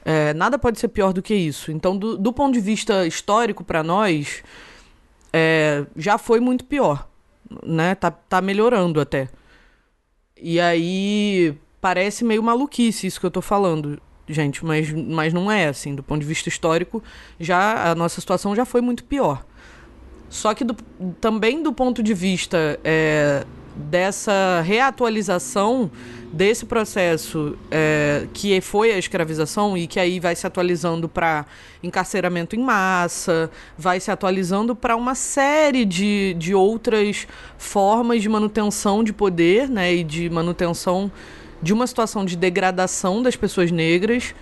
é, nada pode ser pior do que isso. Então, do, do ponto de vista histórico para nós, é, já foi muito pior, né? Tá, tá melhorando até. E aí parece meio maluquice isso que eu tô falando, gente, mas, mas não é assim. Do ponto de vista histórico, já a nossa situação já foi muito pior. Só que do, também do ponto de vista é, dessa reatualização desse processo é, que foi a escravização e que aí vai se atualizando para encarceramento em massa, vai se atualizando para uma série de, de outras formas de manutenção de poder né, e de manutenção de uma situação de degradação das pessoas negras.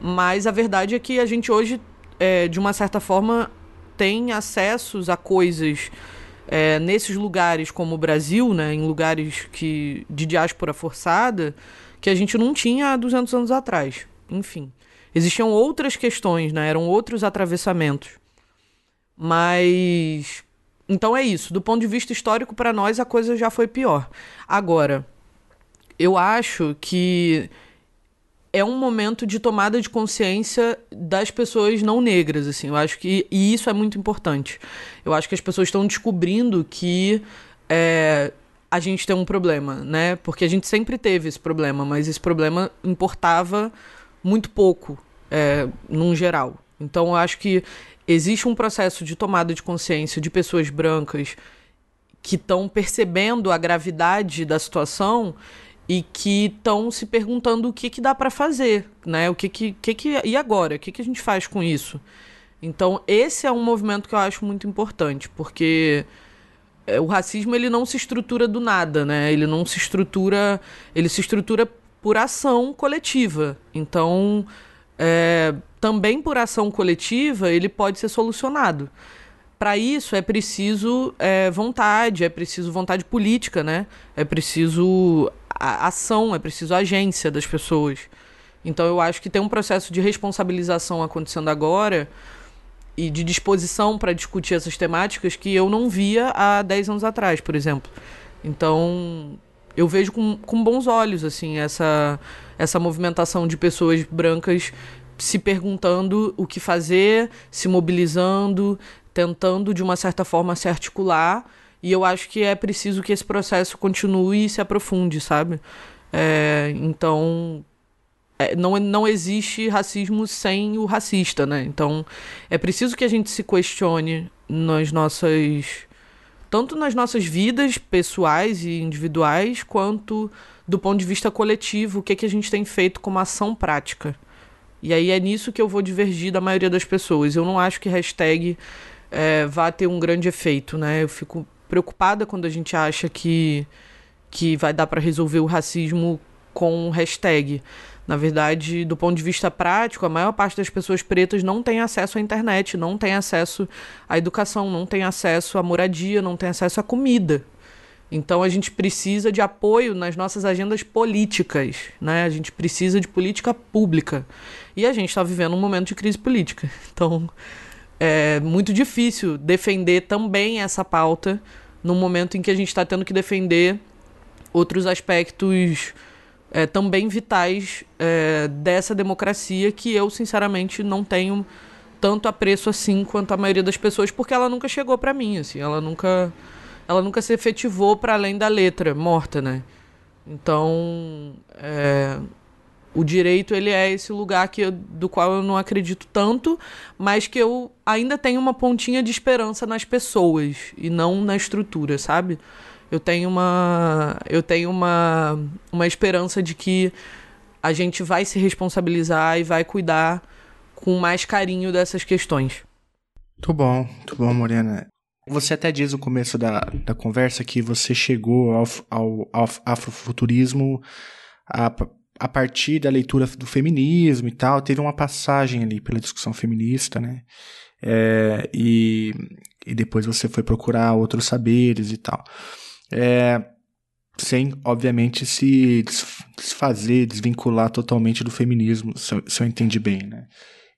Mas a verdade é que a gente hoje, é, de uma certa forma, tem acessos a coisas é, nesses lugares como o Brasil, né, em lugares que, de diáspora forçada, que a gente não tinha há 200 anos atrás. Enfim, existiam outras questões, né, eram outros atravessamentos. Mas. Então é isso. Do ponto de vista histórico, para nós a coisa já foi pior. Agora, eu acho que é um momento de tomada de consciência das pessoas não negras, assim. Eu acho que e isso é muito importante. Eu acho que as pessoas estão descobrindo que é, a gente tem um problema, né? Porque a gente sempre teve esse problema, mas esse problema importava muito pouco, é, num geral. Então, eu acho que existe um processo de tomada de consciência de pessoas brancas que estão percebendo a gravidade da situação e que estão se perguntando o que, que dá para fazer, né? O que que, que que e agora? O que que a gente faz com isso? Então esse é um movimento que eu acho muito importante, porque é, o racismo ele não se estrutura do nada, né? Ele não se estrutura, ele se estrutura por ação coletiva. Então é, também por ação coletiva ele pode ser solucionado. Para isso é preciso é, vontade, é preciso vontade política, né? É preciso a ação, é preciso a agência das pessoas. Então eu acho que tem um processo de responsabilização acontecendo agora e de disposição para discutir essas temáticas que eu não via há 10 anos atrás, por exemplo. Então, eu vejo com, com bons olhos assim essa essa movimentação de pessoas brancas se perguntando o que fazer, se mobilizando, tentando de uma certa forma se articular e eu acho que é preciso que esse processo continue e se aprofunde, sabe? É, então, é, não, não existe racismo sem o racista, né? Então, é preciso que a gente se questione nas nossas. tanto nas nossas vidas pessoais e individuais, quanto do ponto de vista coletivo, o que, é que a gente tem feito como ação prática. E aí é nisso que eu vou divergir da maioria das pessoas. Eu não acho que hashtag é, vá ter um grande efeito, né? Eu fico preocupada quando a gente acha que, que vai dar para resolver o racismo com hashtag. Na verdade, do ponto de vista prático, a maior parte das pessoas pretas não tem acesso à internet, não tem acesso à educação, não tem acesso à moradia, não tem acesso à comida. Então a gente precisa de apoio nas nossas agendas políticas, né? A gente precisa de política pública. E a gente está vivendo um momento de crise política. <laughs> Então é muito difícil defender também essa pauta num momento em que a gente está tendo que defender outros aspectos é, também vitais é, dessa democracia que eu, sinceramente, não tenho tanto apreço assim quanto a maioria das pessoas, porque ela nunca chegou para mim, assim, ela nunca, ela nunca se efetivou para além da letra morta, né? Então, é, o direito ele é esse lugar que eu, do qual eu não acredito tanto, mas que eu ainda tenho uma pontinha de esperança nas pessoas e não na estrutura, sabe? Eu tenho uma eu tenho uma uma esperança de que a gente vai se responsabilizar e vai cuidar com mais carinho dessas questões. Muito bom, muito bom, Morena. Você até diz no começo da, da conversa que você chegou ao, ao, ao afrofuturismo a, a partir da leitura do feminismo e tal. Teve uma passagem ali pela discussão feminista, né? É, e, e depois você foi procurar outros saberes e tal. É, sem, obviamente, se desfazer, desvincular totalmente do feminismo, se eu, se eu entendi bem, né?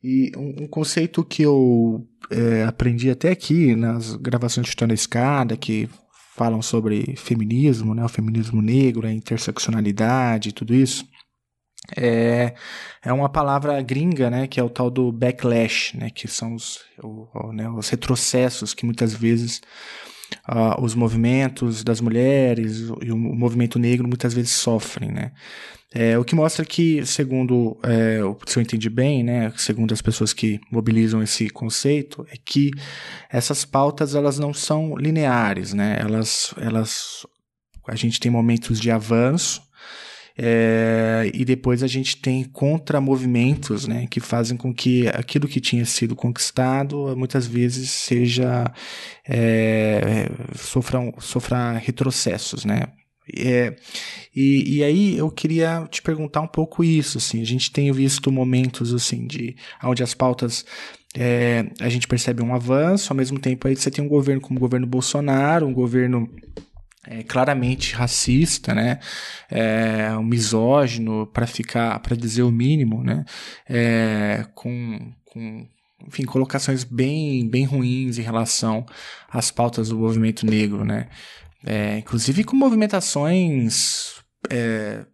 E um, um conceito que eu é, aprendi até aqui nas gravações de Tona Escada, que falam sobre feminismo, né, o feminismo negro, a interseccionalidade e tudo isso, é, é uma palavra gringa, né, que é o tal do backlash, né, que são os, o, né, os retrocessos que muitas vezes uh, os movimentos das mulheres e o movimento negro muitas vezes sofrem, né. É, o que mostra que, segundo, é, se eu entendi bem, né, segundo as pessoas que mobilizam esse conceito, é que essas pautas elas não são lineares, né, elas, elas, a gente tem momentos de avanço, é, e depois a gente tem contramovimentos né, que fazem com que aquilo que tinha sido conquistado muitas vezes seja é, sofra, sofra retrocessos, né? É, e, e aí eu queria te perguntar um pouco isso, assim, a gente tem visto momentos assim de onde as pautas é, a gente percebe um avanço, ao mesmo tempo aí você tem um governo como o governo Bolsonaro, um governo é, claramente racista, né, é, um misógino para ficar, para dizer o mínimo, né, é, com, com enfim, colocações bem, bem ruins em relação às pautas do movimento negro, né. É, inclusive com movimentações é,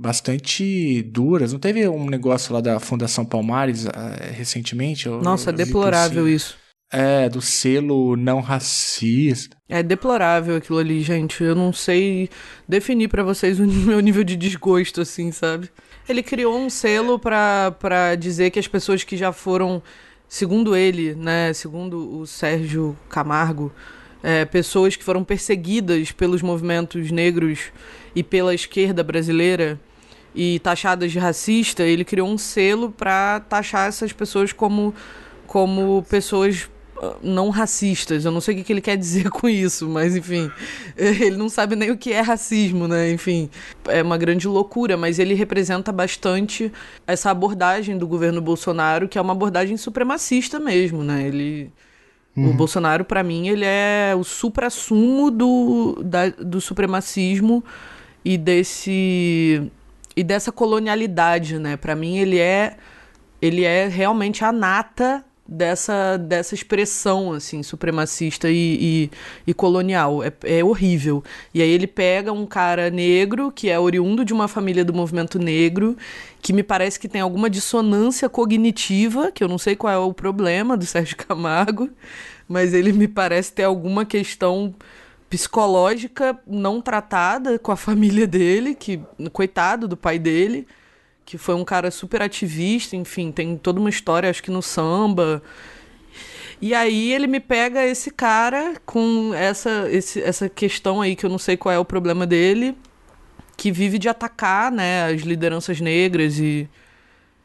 bastante duras. Não teve um negócio lá da Fundação Palmares uh, recentemente? Eu, Nossa, eu deplorável isso. É, do selo não racista. É deplorável aquilo ali, gente. Eu não sei definir para vocês o <laughs> meu nível de desgosto, assim, sabe? Ele criou um selo para dizer que as pessoas que já foram, segundo ele, né, segundo o Sérgio Camargo, é, pessoas que foram perseguidas pelos movimentos negros e pela esquerda brasileira e taxadas de racista, ele criou um selo para taxar essas pessoas como, como pessoas não racistas. Eu não sei o que ele quer dizer <laughs> com isso, mas enfim, <laughs> ele não sabe nem o que é racismo, né? Enfim, é uma grande loucura, mas ele representa bastante essa abordagem do governo Bolsonaro, que é uma abordagem supremacista mesmo, né? Ele Uhum. O Bolsonaro, para mim, ele é o supra-sumo do, da, do supremacismo e desse e dessa colonialidade, né? Para mim, ele é ele é realmente a nata dessa, dessa expressão assim supremacista e, e, e colonial. É, é, horrível. E aí ele pega um cara negro que é oriundo de uma família do movimento negro que me parece que tem alguma dissonância cognitiva que eu não sei qual é o problema do Sérgio <laughs> Camargo mas ele me parece ter alguma questão psicológica não tratada com a <laughs> família dele que coitado do pai dele que foi um cara super ativista, enfim, tem toda uma história, acho que no samba. E aí ele me pega esse cara com essa, esse, essa questão aí que eu não sei qual é o problema dele, que vive de atacar, né, as lideranças negras e,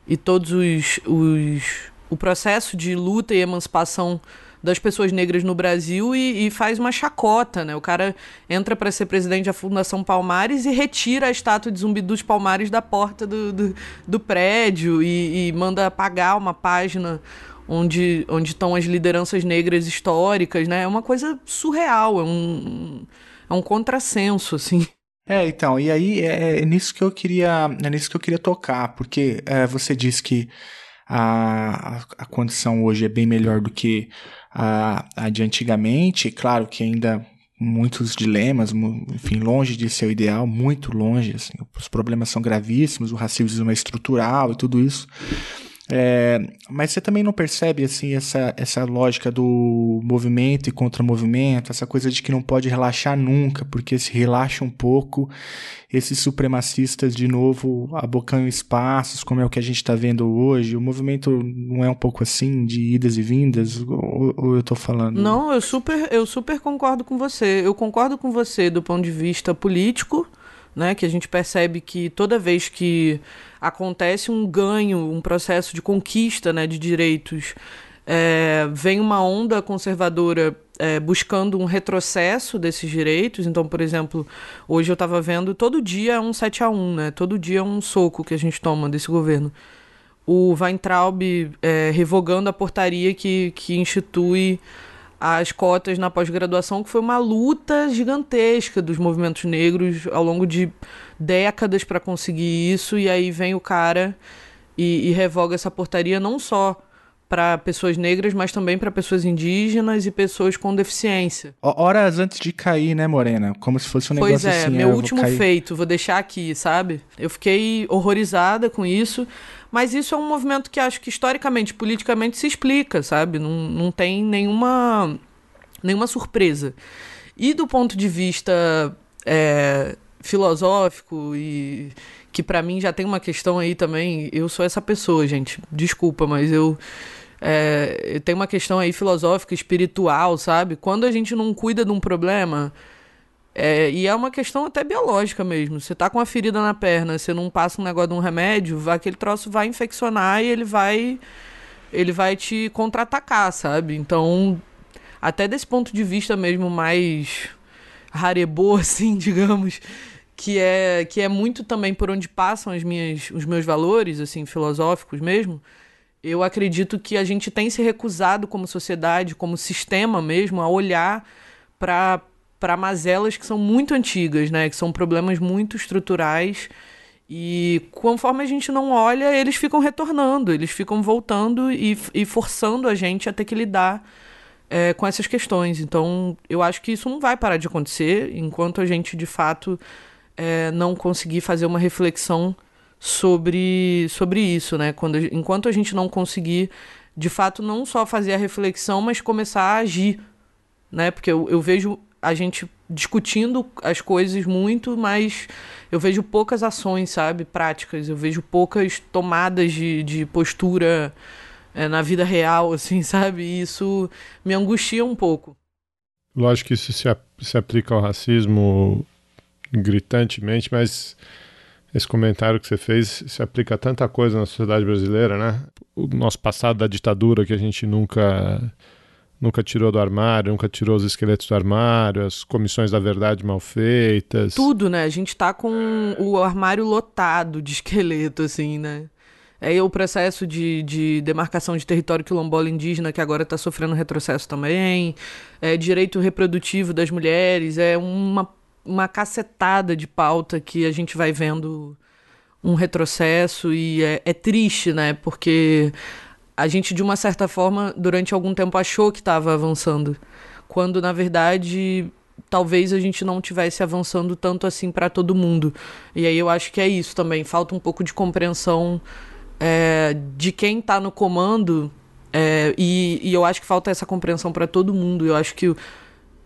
e todos os, os o processo de luta e emancipação das pessoas negras no Brasil e, e faz uma chacota, né? O cara entra para ser presidente da Fundação Palmares e retira a estátua de Zumbi dos Palmares da porta do, do, do prédio e, e manda apagar uma página onde onde estão as lideranças negras históricas, né? É uma coisa surreal, é um, é um contrassenso, assim. É, então, e aí é, é nisso que eu queria, é nisso que eu queria tocar, porque é, você disse que a, a condição hoje é bem melhor do que a, a de antigamente. Claro que ainda muitos dilemas, enfim, longe de ser o ideal, muito longe. Assim, os problemas são gravíssimos, o racismo é estrutural e tudo isso. É, mas você também não percebe assim essa, essa lógica do movimento e contra-movimento, essa coisa de que não pode relaxar nunca, porque se relaxa um pouco, esses supremacistas de novo abocam espaços, como é o que a gente está vendo hoje. O movimento não é um pouco assim, de idas e vindas, ou, ou eu estou falando? Não, eu super, eu super concordo com você. Eu concordo com você do ponto de vista político, né, que a gente percebe que toda vez que acontece um ganho, um processo de conquista né, de direitos É, vem uma onda conservadora é, buscando um retrocesso desses direitos. Então, por exemplo, hoje eu estava vendo, todo dia é um 7 a 1 né? Todo dia é um soco que a gente toma desse governo. O Weintraub é, revogando a portaria que, que institui as cotas na pós-graduação, que foi uma luta gigantesca dos movimentos negros ao longo de décadas para conseguir isso, e aí vem o cara e, e revoga essa portaria não só para pessoas negras, mas também para pessoas indígenas e pessoas com deficiência. Horas antes de cair, né, Morena? Como se fosse um pois negócio é, assim. meu eu vou último feito, vou deixar aqui, sabe? Eu fiquei horrorizada com isso, mas isso é um movimento que acho que historicamente, politicamente se explica, sabe? Não, não tem nenhuma, nenhuma surpresa. E do ponto de vista é, filosófico e que para mim já tem uma questão aí também. Eu sou essa pessoa, gente. Desculpa, mas eu é, tem uma questão aí filosófica, espiritual, sabe? Quando a gente não cuida de um problema, é, e é uma questão até biológica mesmo. Você tá com uma ferida na perna, você não passa um negócio de um remédio, vai, aquele troço vai infeccionar e ele vai ele vai te contra-atacar, sabe? Então, até desse ponto de vista mesmo mais rarebô, <laughs> assim, digamos, que é que é muito também por onde passam as minhas, os meus valores, assim, filosóficos mesmo. Eu acredito que a gente tem se recusado como sociedade, como sistema mesmo, a olhar para para mazelas que são muito antigas, né? Que são problemas muito estruturais e conforme a gente não olha, eles ficam retornando, eles ficam voltando e, e forçando a gente a ter que lidar é, com essas questões. Então, eu acho que isso não vai parar de acontecer enquanto a gente de fato é, não conseguir fazer uma reflexão sobre, sobre isso, né? Quando, enquanto a gente não conseguir, de fato, não só fazer a reflexão, mas começar a agir, né? Porque eu, eu vejo a gente discutindo as coisas muito, mas eu vejo poucas ações, sabe? Práticas. Eu vejo poucas tomadas de, de postura é, na vida real, assim, <laughs> sabe? E isso me angustia um pouco. Lógico que isso se, se aplica ao racismo gritantemente, mas esse comentário que você fez se aplica a tanta coisa na sociedade brasileira, né? O nosso passado da ditadura que a gente nunca nunca tirou do armário, nunca tirou os esqueletos do armário, as comissões da verdade mal feitas. Tudo, né? A gente tá com o armário lotado de <laughs> esqueleto, assim, né? É o processo de, de demarcação de território quilombola indígena, que agora está sofrendo retrocesso também. É direito reprodutivo das mulheres. É uma, uma cacetada de pauta que a gente vai vendo um retrocesso e é, é triste, né? Porque a gente, de uma certa forma, durante algum tempo achou que estava avançando, quando na verdade talvez a gente não tivesse avançando tanto assim para todo mundo. E aí eu acho que é isso também, falta um pouco de compreensão é, de quem está no comando é, e, e, eu acho que falta essa compreensão para todo mundo. Eu acho que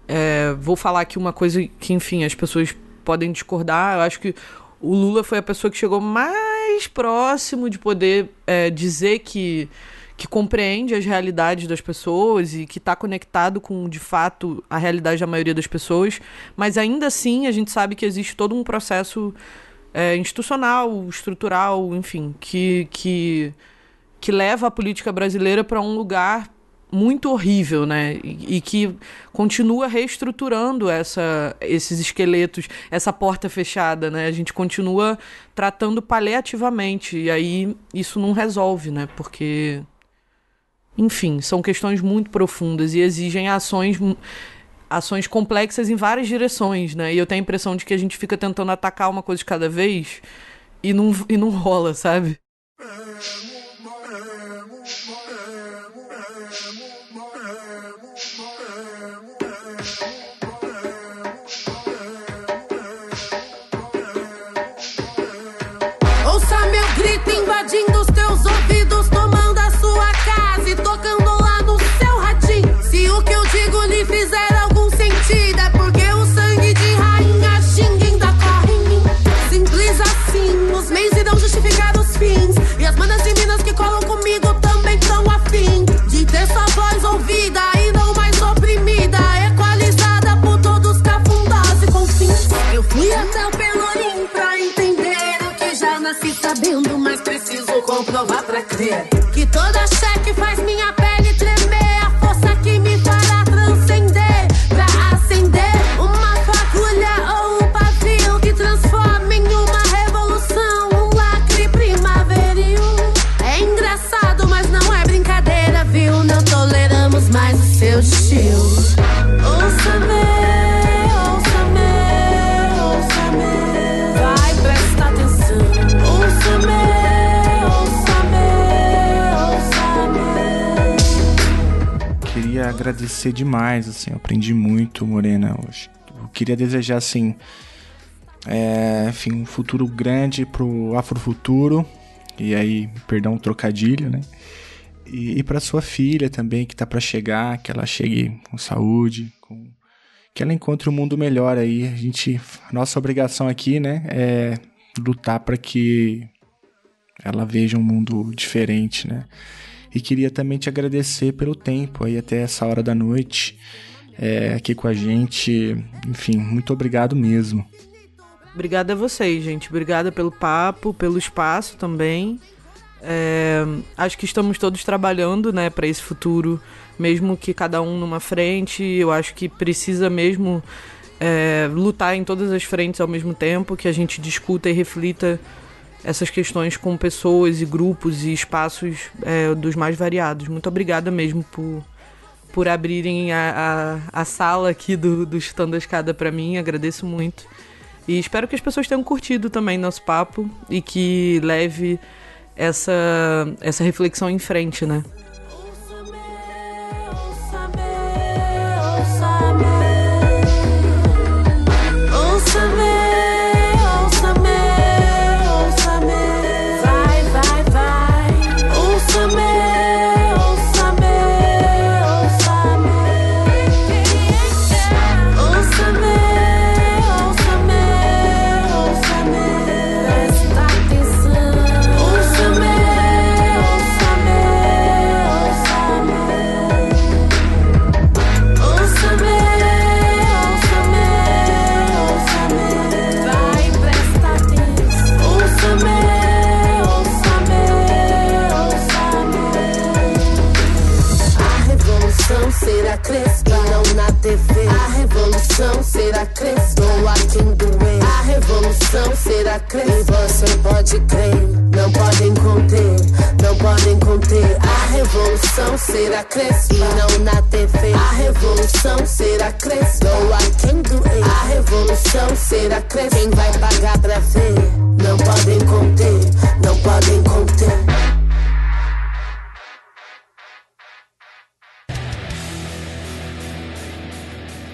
é, vou falar aqui uma coisa que, enfim, as pessoas podem discordar. Eu acho que o Lula foi a pessoa que chegou mais próximo de poder é, dizer que que compreende as realidades das pessoas e que está conectado com, de fato, a realidade da maioria das pessoas, mas ainda assim a gente sabe que existe todo um processo é, institucional, estrutural, enfim, que, que, que leva a política brasileira para um lugar muito horrível, né? E, e, que continua reestruturando essa, esses esqueletos, essa porta fechada, né? A gente continua tratando paliativamente e aí isso não resolve, né? Porque enfim, são questões muito profundas e exigem ações ações complexas em várias direções, né? E eu tenho a impressão de que a gente fica tentando atacar uma coisa de cada vez e não, e não rola, sabe? Preciso comprovar pra crer que toda cheque faz agradecer demais, assim, eu aprendi muito, Morena, hoje. Eu queria desejar, assim, é, enfim, um futuro grande pro Afrofuturo. E aí, perdão o trocadilho, né? E, e para sua filha também, que tá para chegar, que ela chegue com saúde, com que ela encontre um mundo melhor aí. A gente, a nossa obrigação aqui, né, é lutar para que ela veja um mundo diferente, né? E queria também te agradecer pelo tempo aí até essa hora da noite é, aqui com a gente. Enfim, muito obrigado mesmo. Obrigada a vocês, gente. Obrigada pelo papo, pelo espaço também. É, acho que estamos todos trabalhando, né, para esse futuro, mesmo que cada um numa frente. Eu acho que precisa mesmo é, lutar em todas as frentes ao mesmo tempo, que a gente discuta e reflita essas questões com pessoas e grupos e espaços é, dos mais variados. Muito obrigada mesmo por, por abrirem a, a, a sala aqui do, do Chutando a Escada para mim. Agradeço muito. E espero que as pessoas tenham curtido também nosso papo e que leve essa, essa reflexão em frente, né? Será crespa, aqui doer. A revolução será crespa, e você pode crer. Não podem conter, não podem conter. A revolução será crespa, não na TV. A revolução será crespa, aqui doer. A revolução será crespa, quem vai pagar pra ver? Não podem conter, não podem conter.